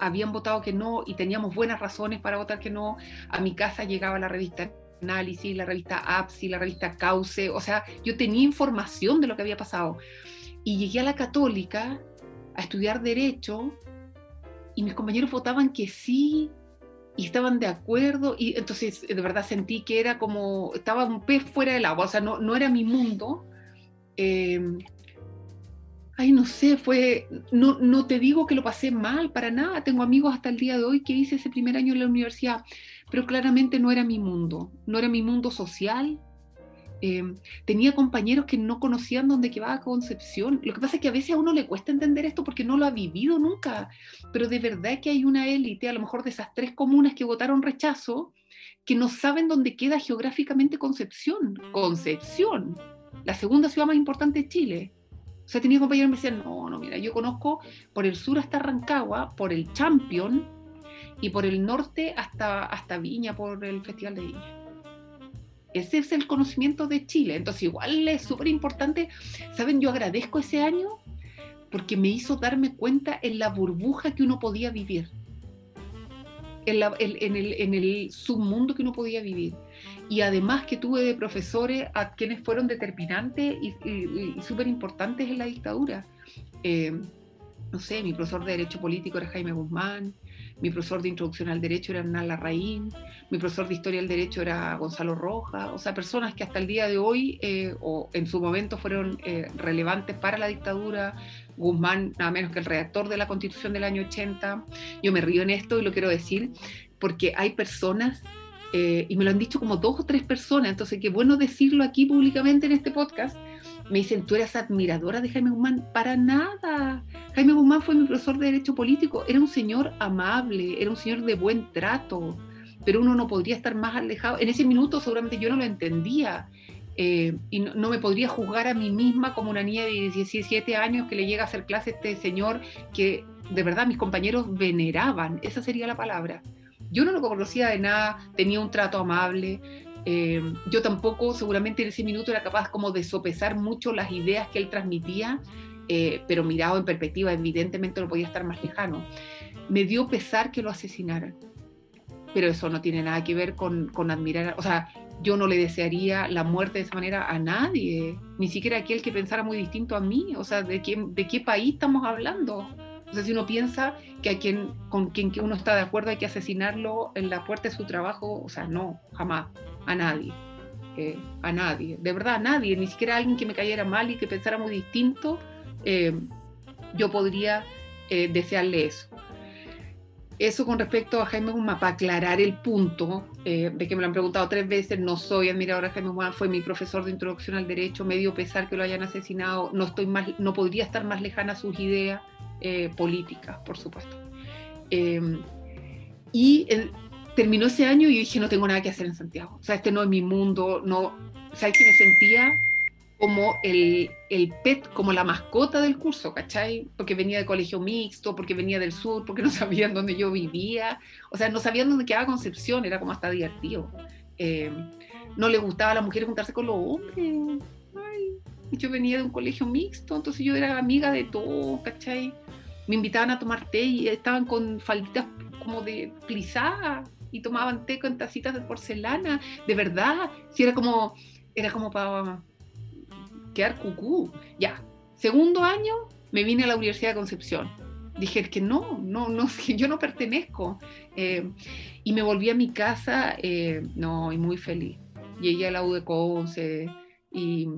habían votado que no y teníamos buenas razones para votar que no. A mi casa llegaba la revista Análisis, la revista APSI, la revista Cauce, o sea, yo tenía información de lo que había pasado. Y llegué a la católica a estudiar derecho y mis compañeros votaban que sí y estaban de acuerdo y entonces de verdad sentí que era como, estaba un pez fuera del agua, o sea, no, no era mi mundo. Em, ay, no sé, fue, no, no te digo que lo pasé mal para nada, tengo amigos hasta el día de hoy que hice ese primer año en la universidad, pero claramente no era mi mundo, no era mi mundo social. Eh, tenía compañeros que no conocían dónde quedaba Concepción. Lo que pasa es que a veces a uno le cuesta entender esto porque no lo ha vivido nunca, pero de verdad que hay una élite, a lo mejor de esas tres comunas que votaron rechazo, que no saben dónde queda geográficamente Concepción. Concepción, la segunda ciudad más importante de Chile. O sea, tenía compañeros que me decían, no, no, mira, yo conozco por el sur hasta Rancagua, por el Champion, y por el norte hasta, hasta Viña, por el Festival de Viña. Ese es el conocimiento de Chile. Entonces, igual es súper importante. Saben, yo agradezco ese año porque me hizo darme cuenta en la burbuja que uno podía vivir, en, el, en el, submundo que uno podía vivir. Y además que tuve de profesores a quienes fueron determinantes y, y, súper importantes en la dictadura. Eh, no sé, mi profesor de Derecho Político era Jaime Guzmán, mi profesor de introducción al derecho era Hernán Larraín, mi profesor de historia del derecho era Gonzalo Roja, o sea, personas que hasta el día de hoy eh, o en su momento fueron eh, relevantes para la dictadura. Guzmán, nada menos que el redactor de la constitución del año 80. Yo me río en esto y lo quiero decir porque hay personas eh, y me lo han dicho como dos o tres personas, entonces qué bueno decirlo aquí públicamente en este podcast, me dicen, tú eras admiradora de Jaime Guzmán. Para nada. Jaime Guzmán fue mi profesor de Derecho Político. Era un señor amable, era un señor de buen trato, pero uno no podría estar más alejado. En ese minuto seguramente yo no lo entendía. Eh, y no, me podría juzgar a mí misma como una niña de 17 años que le llega a hacer clase a este señor que de verdad mis compañeros veneraban, esa sería la palabra. Yo no lo conocía de nada, tenía un trato amable, eh, yo tampoco seguramente en ese minuto era capaz como de sopesar mucho las ideas que él transmitía, eh, pero mirado en perspectiva, evidentemente no podía estar más lejano. Me dio pesar que lo asesinaran, pero eso no tiene nada que ver con, con admirar, o sea, yo no le desearía la muerte de esa manera a nadie, ni siquiera a aquel que pensara muy distinto a mí, o sea, ¿de qué, de qué país estamos hablando? O sea, si uno piensa que a quien, con quien uno está de acuerdo hay que asesinarlo en la puerta de su trabajo, o sea, no, jamás a nadie. Eh, a nadie, de verdad a nadie, ni siquiera a alguien que me cayera mal y que pensara muy distinto, eh, yo podría eh, desearle eso. Eso con respecto a Jaime Guzmán, para aclarar el punto, de que me lo han preguntado tres veces, no soy admiradora de Jaime Guzmán, fue mi profesor de introducción al derecho, me dio pesar que lo hayan asesinado, no, estoy más, no podría estar más lejana a sus ideas políticas, por supuesto. y el, terminó ese año y dije, no tengo nada que hacer en Santiago. O sea, este no es mi mundo, no, ¿sabes que me sentía? como el, el, pet, como la mascota del curso, ¿cachai? Porque venía de colegio mixto, porque venía del sur, porque no [laughs] sabían dónde yo vivía, o sea, no sabían dónde quedaba Concepción, era como hasta divertido. Eh, no le gustaba a las mujeres juntarse con los hombres. Ay, yo venía de un colegio mixto, entonces yo era amiga de todos, ¿cachai? Me invitaban a tomar té y estaban con falditas como de plisada y tomaban té con tacitas de porcelana, de verdad, si era como, era como para quedar cucú. Ya, segundo año me vine a la Universidad de Concepción. Dije que no, no, no, yo no pertenezco. Eh, y me volví a mi casa, eh, no, y muy feliz. Llegué a la U de y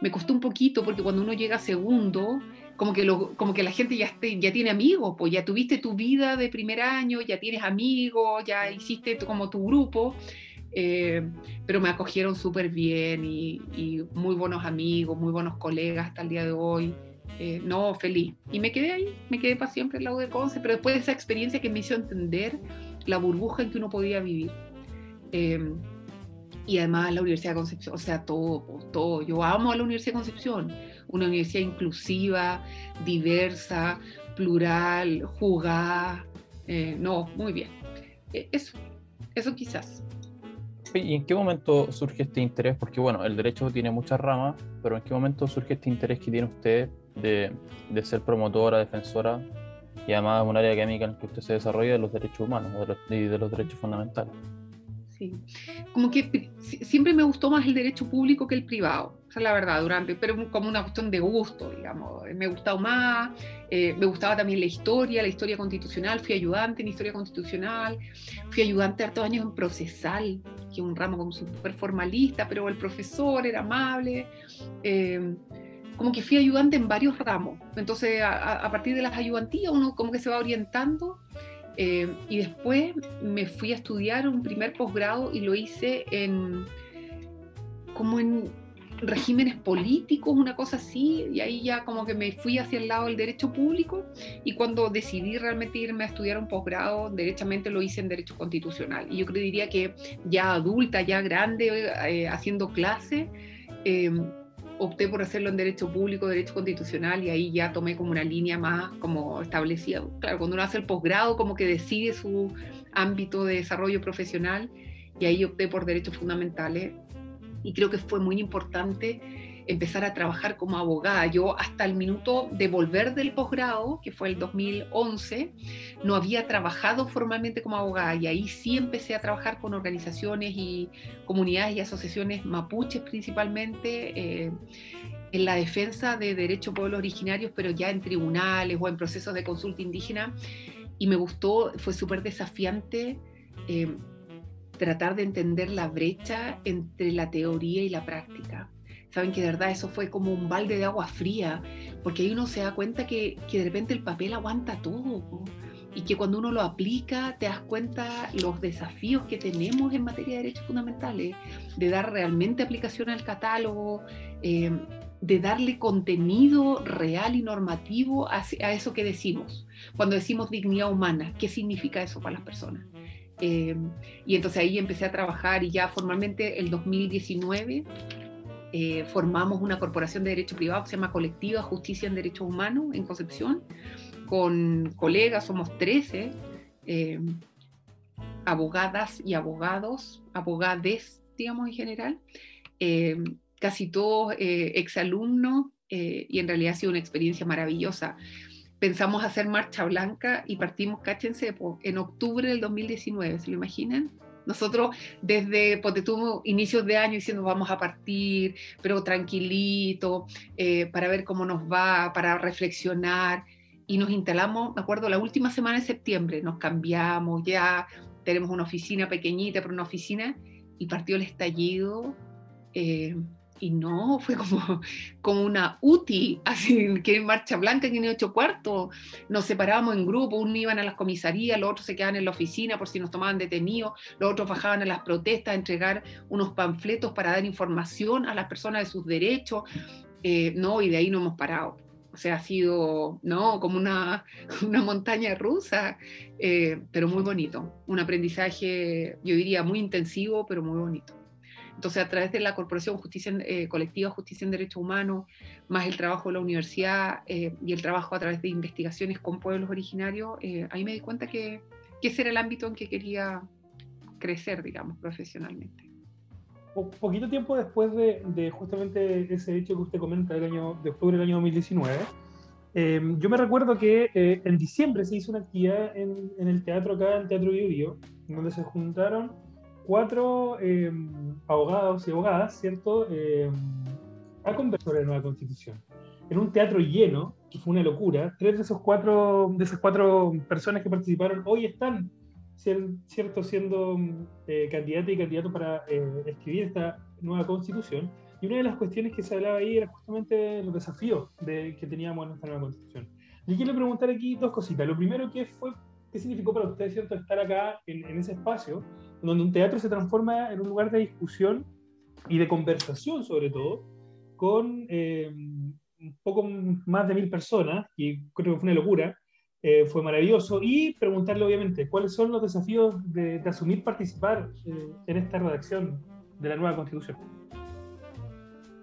me costó un poquito porque cuando uno llega segundo, como que, lo, como que la gente ya, ya tiene amigos, pues ya tuviste tu vida de primer año, ya tienes amigos, ya hiciste como tu grupo. Eh, pero me acogieron súper bien y, muy buenos amigos, muy buenos colegas hasta el día de hoy. Eh, no, feliz. Y me quedé ahí, me quedé para siempre en la U de Conce, pero después de esa experiencia que me hizo entender la burbuja en que uno podía vivir. Eh, y además la Universidad de Concepción, o sea, todo, todo. Yo amo a la Universidad de Concepción, una universidad inclusiva, diversa, plural, jugada. no, muy bien. eso, eso quizás. ¿Y en qué momento surge este interés? Porque bueno, el derecho tiene muchas ramas, pero ¿en qué momento surge este interés que tiene usted de, de ser promotora, defensora y además un área académica en la que usted se desarrolla de los derechos humanos y de los derechos fundamentales? Sí, como que siempre me gustó más el derecho público que el privado la verdad, durante, pero como una cuestión de gusto, digamos. Me gustaba más, eh, me gustaba también la historia, la historia constitucional, fui ayudante en historia constitucional, fui ayudante hartos años en procesal, que es un ramo como súper formalista, pero el profesor era amable. Eh, como que fui ayudante en varios ramos. Entonces, a, partir de las ayudantías, uno como que se va orientando. Eh, y después me fui a estudiar un primer posgrado y lo hice en como en regímenes políticos, una cosa así, y ahí ya como que me fui hacia el lado del derecho público y cuando decidí realmente irme a estudiar un posgrado, derechamente lo hice en derecho constitucional. Y yo creo que ya adulta, ya grande, eh, haciendo clase, em, opté por hacerlo en derecho público, derecho constitucional y ahí ya tomé como una línea más como establecida. Claro, cuando uno hace el posgrado como que decide su ámbito de desarrollo profesional y ahí opté por derechos fundamentales y creo que fue muy importante empezar a trabajar como abogada. Yo hasta el minuto de volver del posgrado, que fue el 2011, no había trabajado formalmente como abogada y ahí sí empecé a trabajar con organizaciones y comunidades y asociaciones mapuches principalmente. Eh, en la defensa de derechos pueblos originarios, pero ya en tribunales o en procesos de consulta indígena. Y me gustó, fue súper desafiante eh, tratar de entender la brecha entre la teoría y la práctica. Saben que de verdad eso fue como un balde de agua fría, porque ahí uno se da cuenta que, que de repente el papel aguanta todo. Y que cuando uno lo aplica, te das cuenta los desafíos que tenemos en materia de derechos fundamentales, de dar realmente aplicación al catálogo, eh, de darle contenido real y normativo a, a, eso que decimos. Cuando decimos dignidad humana, ¿qué significa eso para las personas? Eh, y entonces ahí empecé a trabajar y ya formalmente el 2019 eh, formamos una corporación de derecho privado que se llama Colectiva Justicia en Derechos Humanos en Concepción, con colegas, somos 13 eh, abogadas y abogados, abogades, digamos en general, casi todos exalumnos y en realidad ha sido una experiencia maravillosa pensamos hacer Marcha Blanca y partimos, cáchense, en octubre del 2019, ¿se lo imaginan? Nosotros desde, porque tuvo inicios de año diciendo vamos a partir, pero tranquilito, eh, para ver cómo nos va, para reflexionar. Y nos instalamos, me acuerdo, la última semana de septiembre, nos cambiamos, ya tenemos una oficina pequeñita, pero una oficina, y partió el estallido. Eh, y no, fue como, [laughs] como una UTI, [laughs] así que en marcha blanca tiene ocho cuartos. Nos separábamos en grupos, unos iban a las comisarías, los otros se quedaban en la oficina por si nos tomaban detenidos, los otros bajaban a las protestas a entregar unos panfletos para dar información a las personas de sus derechos. Eh, no, y de ahí no hemos parado. O sea, ha sido, no, como una, [laughs] una montaña rusa, eh, pero muy bonito. Un aprendizaje, yo diría, muy intensivo, pero muy bonito. Entonces, a través de la Corporación Justicia eh, Colectiva Justicia en Derechos Humanos, más el trabajo de la universidad eh, y el trabajo a través de investigaciones con pueblos originarios, eh, ahí me di cuenta que, que, ese era el ámbito en que quería crecer, digamos, profesionalmente. poquito tiempo después de, de, justamente ese hecho que usted comenta del año, de octubre del año 2019, Em, yo me recuerdo que eh, en diciembre se hizo una actividad en, el teatro acá, en Teatro Bio, donde se juntaron cuatro em, abogados y abogadas, ¿cierto?, em, a conversar de la nueva constitución. En un teatro lleno, que fue una locura, tres de esos cuatro, de esas cuatro personas que participaron hoy están, ¿cierto?, siendo eh, candidata y candidato para eh, escribir esta nueva constitución. Y una de las cuestiones que se hablaba ahí era justamente los desafíos de, que teníamos en nuestra nueva constitución. Y quiero preguntar aquí dos cositas. Lo primero, ¿qué, fue, qué significó para usted ¿cierto? estar acá en, ese espacio, donde un teatro se transforma en un lugar de discusión y de conversación sobre todo, con eh, un poco más de mil personas, y creo que fue una locura, eh, fue maravilloso, y preguntarle obviamente cuáles son los desafíos de, asumir participar eh, en esta redacción de la nueva constitución.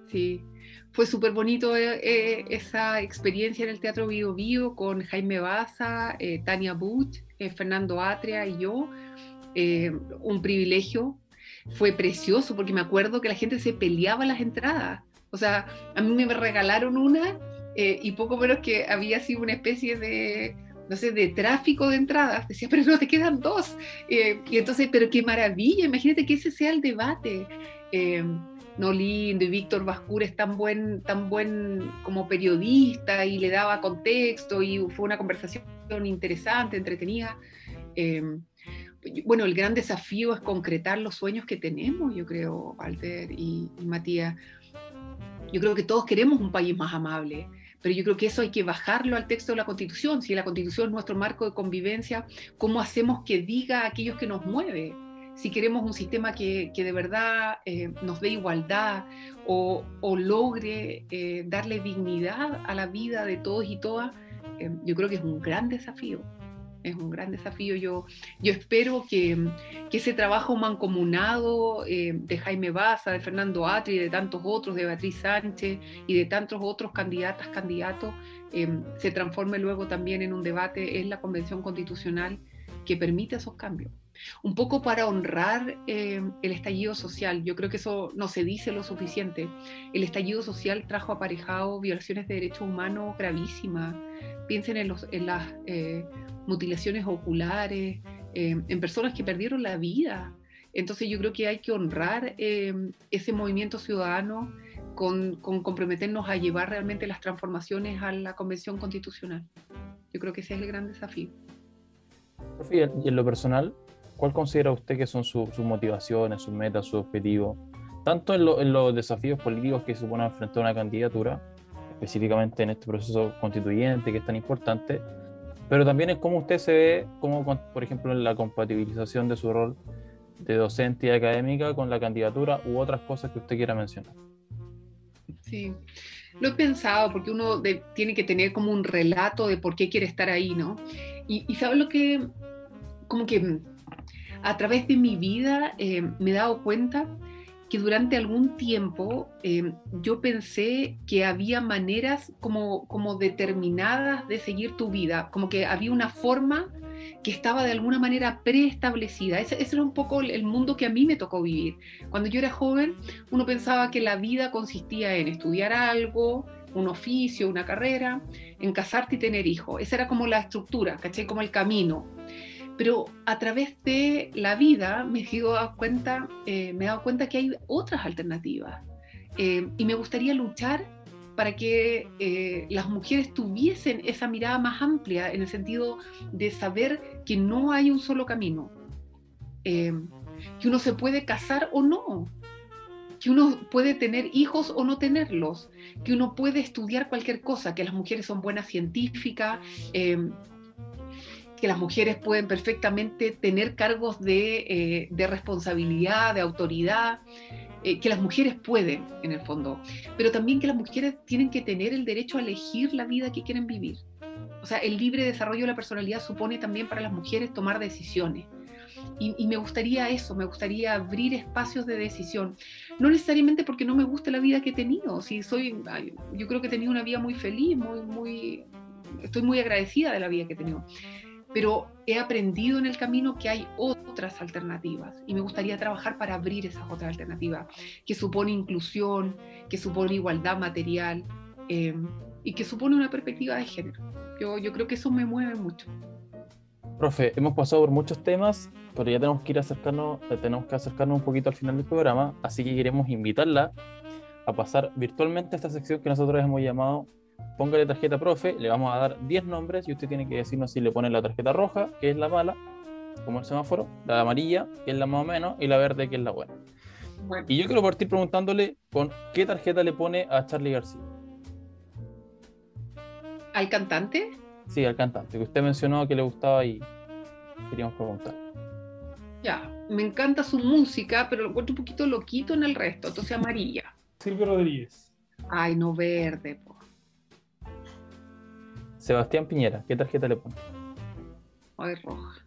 Sí, fue súper bonito eh, eh, esa experiencia en el Teatro Bio Bio con Jaime Baza, eh, Tania Butch, Fernando Atria y yo. un privilegio. Fue precioso porque me acuerdo que la gente se peleaba las entradas. O sea, a mí me regalaron una y poco menos que había sido una especie de, no sé, de tráfico de entradas. Decía, pero no, te quedan dos. y entonces, pero qué maravilla, imagínate que ese sea el debate. No Lindo y Víctor Bascur es tan buen, tan buen como periodista y le daba contexto y fue una conversación interesante, entretenida. Em, bueno, el gran desafío es concretar los sueños que tenemos, yo creo, Walter y, Matías. Yo creo que todos queremos un país más amable, pero yo creo que eso hay que bajarlo al texto de la Constitución. Si la Constitución es nuestro marco de convivencia, ¿cómo hacemos que diga aquellos que nos mueve? Si queremos un sistema que, que de verdad eh, nos dé igualdad o, o logre eh, darle dignidad a la vida de todos y todas, eh, yo creo que es un gran desafío. Es un gran desafío. Yo, yo espero que, que ese trabajo mancomunado de Jaime Baza, de Fernando Atri, de tantos otros, de Beatriz Sánchez y de tantos otros candidatas, candidatos, se transforme luego también en un debate en la Convención Constitucional que permite esos cambios un poco para honrar eh, el estallido social. Yo creo que eso no se dice lo suficiente. El estallido social trajo aparejado violaciones de derechos humanos gravísimas. Piensen en, las eh, mutilaciones oculares, eh, en personas que perdieron la vida. Entonces yo creo que hay que honrar ese movimiento ciudadano con, comprometernos a llevar realmente las transformaciones a la Convención Constitucional. Yo creo que ese es el gran desafío. Y en lo personal, ¿cuál considera usted que son sus motivaciones, sus metas, sus objetivos? Tanto en, los desafíos políticos que supone enfrentar una candidatura, específicamente en este proceso constituyente que es tan importante, pero también en cómo usted se ve, como por ejemplo en la compatibilización de su rol de docente y académica con la candidatura u otras cosas que usted quiera mencionar. Sí, lo he pensado porque uno tiene que tener como un relato de por qué quiere estar ahí, ¿no? Y, y ¿sabe lo que? Como que a través de mi vida eh, me he dado cuenta que durante algún tiempo eh, yo pensé que había maneras como, como determinadas de seguir tu vida, como que había una forma que estaba de alguna manera preestablecida. Ese, era un poco el mundo que a mí me tocó vivir. Cuando yo era joven, uno pensaba que la vida consistía en estudiar algo, un oficio, una carrera, en casarte y tener hijos. Esa era como la estructura, ¿caché? Como el camino pero a través de la vida me dado cuenta, eh, me he dado cuenta que hay otras alternativas. Eh, y me gustaría luchar para que eh, las mujeres tuviesen esa mirada más amplia en el sentido de saber que no hay un solo camino, que uno se puede casar o no, que uno puede tener hijos o no tenerlos, que uno puede estudiar cualquier cosa, que las mujeres son buenas científicas, que las mujeres pueden perfectamente tener cargos de, eh, responsabilidad, de autoridad, eh, que las mujeres pueden, en el fondo, pero también que las mujeres tienen que tener el derecho a elegir la vida que quieren vivir. O sea, el libre desarrollo de la personalidad supone también para las mujeres tomar decisiones. y, me gustaría eso, me gustaría abrir espacios de decisión. No necesariamente porque no me guste la vida que he tenido, si soy, yo creo que he tenido una vida muy feliz, muy, muy, estoy muy agradecida de la vida que he tenido, pero he aprendido en el camino que hay otras alternativas y me gustaría trabajar para abrir esas otras alternativas, que supone inclusión, que supone igualdad material eh, y que supone una perspectiva de género. Yo, yo creo que eso me mueve mucho. Profe, hemos pasado por muchos temas, pero ya tenemos que ir acercarnos, eh, tenemos que acercarnos un poquito al final del programa, así que queremos invitarla a pasar virtualmente a esta sección que nosotros hemos llamado Póngale tarjeta profe, le vamos a dar 10 nombres y usted tiene que decirnos si le pone la tarjeta roja, que es la mala, como el semáforo, la amarilla, que es la más o menos, y la verde, que es la buena. Y yo quiero partir preguntándole con qué tarjeta le pone a Charlie García. ¿Al cantante? Sí, al cantante, que usted mencionó que le gustaba y queríamos preguntar. Ya, me encanta su música, pero lo encuentro un poquito loquito en el resto, entonces amarilla. [laughs] Silvio Rodríguez. Ay, no verde, po. Sebastián Piñera, ¿qué tarjeta le pone? Ay, roja.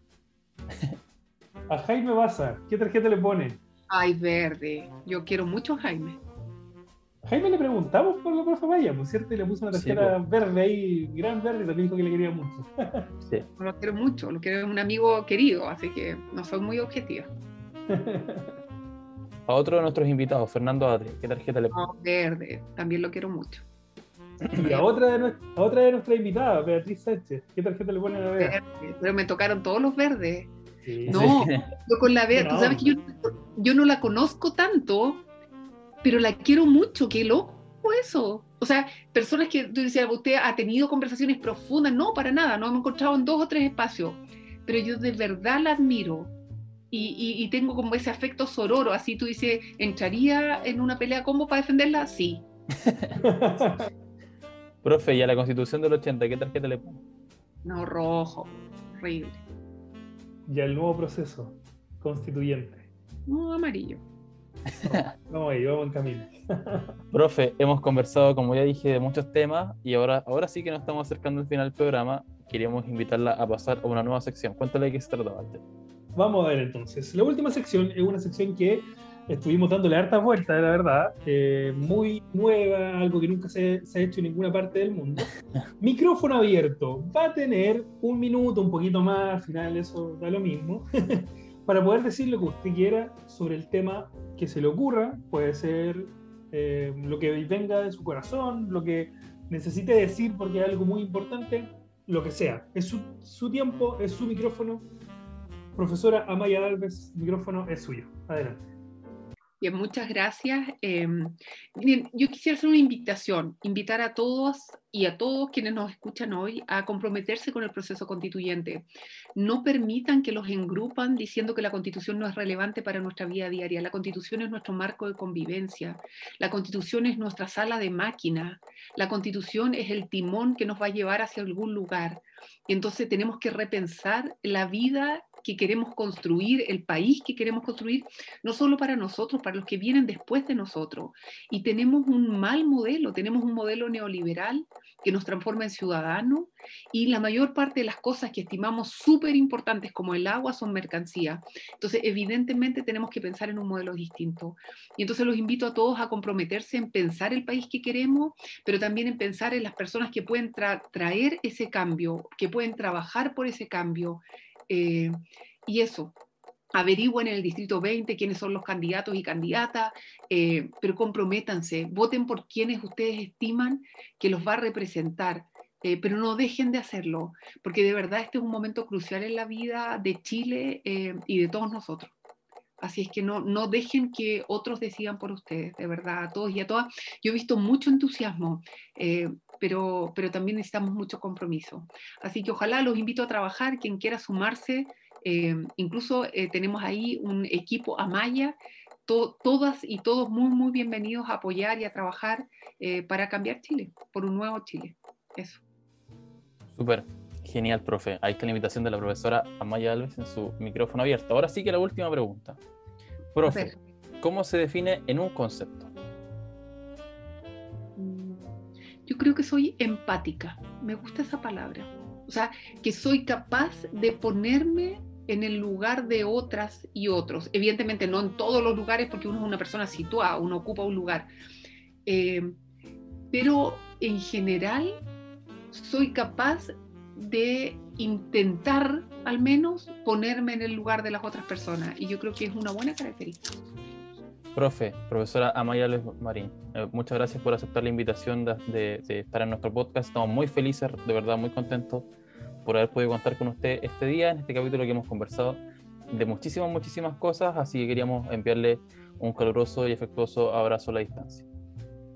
[laughs] a Jaime Baza, ¿qué tarjeta le pone? Ay, verde. Yo quiero mucho a Jaime. Jaime le preguntamos por la profe Maya, por cierto, y le puso una tarjeta verde ahí, gran verde, y también dijo que le quería mucho. [laughs] sí. Lo quiero mucho, lo quiero un amigo querido, así que no soy muy objetiva. [laughs] a otro de nuestros invitados, Fernando Adri, ¿qué tarjeta le pone? verde, también lo quiero mucho. Y a otra de, nuestra, otra de nuestras invitadas, Beatriz Sánchez, ¿qué tarjeta le pone a ver? Pero me tocaron todos los verdes. No, yo con la verde, tú sabes que yo, yo no la conozco tanto, pero la quiero mucho, qué loco eso. O sea, personas que tú decías, usted ha tenido conversaciones profundas, no, para nada, no hemos encontrado en dos o tres espacios, pero yo de verdad la admiro. Y, y, tengo como ese afecto sororo, así tú dices, ¿entraría en una pelea como para defenderla? Sí. [laughs] Profe, ¿y a la constitución del 80 qué tarjeta le pone? No, rojo, horrible. Y al nuevo proceso constituyente. No, amarillo. [laughs] Vamos ahí, vamos en camino. [laughs] Profe, hemos conversado, como ya dije, de muchos temas y ahora, ahora sí que nos estamos acercando al final del programa. Queríamos invitarla a pasar a una nueva sección. Cuéntale de qué se trata, Walter. Vamos a ver entonces. La última sección es una sección que estuvimos dándole hartas vueltas, la verdad. Eh, muy nueva, algo que nunca se, se, ha hecho en ninguna parte del mundo. [laughs] Micrófono abierto. Va a tener un minuto, un poquito más, al final eso da lo mismo. [laughs] para poder decir lo que usted quiera sobre el tema que se le ocurra, puede ser eh, lo que venga de su corazón, lo que necesite decir porque es algo muy importante, lo que sea. Es su, su tiempo, es su micrófono. Profesora Amaya Alves, micrófono es suyo. Adelante muchas gracias. Em, yo quisiera hacer una invitación, invitar a todos y a todos quienes nos escuchan hoy a comprometerse con el proceso constituyente. No permitan que los engrupan diciendo que la constitución no es relevante para nuestra vida diaria. La constitución es nuestro marco de convivencia. La constitución es nuestra sala de máquina. La constitución es el timón que nos va a llevar hacia algún lugar. Y entonces tenemos que repensar la vida que queremos construir, el país que queremos construir, no solo para nosotros, para los que vienen después de nosotros. Y tenemos un mal modelo, tenemos un modelo neoliberal que nos transforma en ciudadanos y la mayor parte de las cosas que estimamos súper importantes como el agua son mercancía. Entonces, evidentemente tenemos que pensar en un modelo distinto. Y entonces los invito a todos a comprometerse en pensar el país que queremos, pero también en pensar en las personas que pueden traer ese cambio, que pueden trabajar por ese cambio, eh, y eso, averigüen en el Distrito 20 quiénes son los candidatos y candidatas, eh, pero comprométanse, voten por quienes ustedes estiman que los va a representar. Eh, pero no dejen de hacerlo, porque de verdad este es un momento crucial en la vida de Chile y de todos nosotros. Así es que no, no dejen que otros decidan por ustedes, de verdad, a todos y a todas. Yo he visto mucho entusiasmo, pero, pero también necesitamos mucho compromiso. Así que ojalá los invito a trabajar, quien quiera sumarse, eh, incluso eh, tenemos ahí un equipo Amaya, todas y todos muy, muy bienvenidos a apoyar y a trabajar eh, para cambiar Chile, por un nuevo Chile. Eso. Súper, genial, profe. Ahí está la invitación de la profesora Amaya Alves en su micrófono abierto. Ahora sí que la última pregunta. Profe, ¿cómo se define en un concepto? yo creo que soy empática. Me gusta esa palabra. O sea, que soy capaz de ponerme en el lugar de otras y otros. Evidentemente no en todos los lugares porque uno es una persona situada, uno ocupa un lugar. Eh, pero en general soy capaz de intentar al menos ponerme en el lugar de las otras personas y yo creo que es una buena característica. Profe, profesora Amaya Les Marín, eh, muchas gracias por aceptar la invitación de, estar en nuestro podcast. Estamos muy felices, de verdad muy contentos por haber podido contar con usted este día, en este capítulo que hemos conversado de muchísimas, muchísimas cosas, así que queríamos enviarle un caluroso y afectuoso abrazo a la distancia.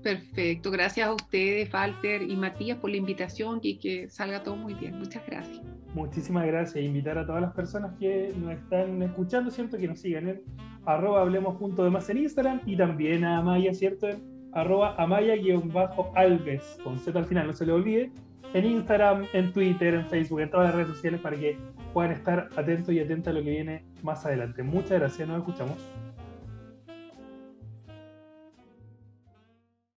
Perfecto, gracias a ustedes, Falter y Matías, por la invitación y que salga todo muy bien. Muchas gracias. Muchísimas gracias. Invitar a todas las personas que nos están escuchando, ¿cierto? Que nos sigan en arroba hablemos punto de más en Instagram y también a Amaya, ¿cierto? En arroba amaya-alves, con Z al final, no se le olvide. En Instagram, en Twitter, en Facebook, en todas las redes sociales para que puedan estar atentos y atentas a lo que viene más adelante. Muchas gracias, nos escuchamos.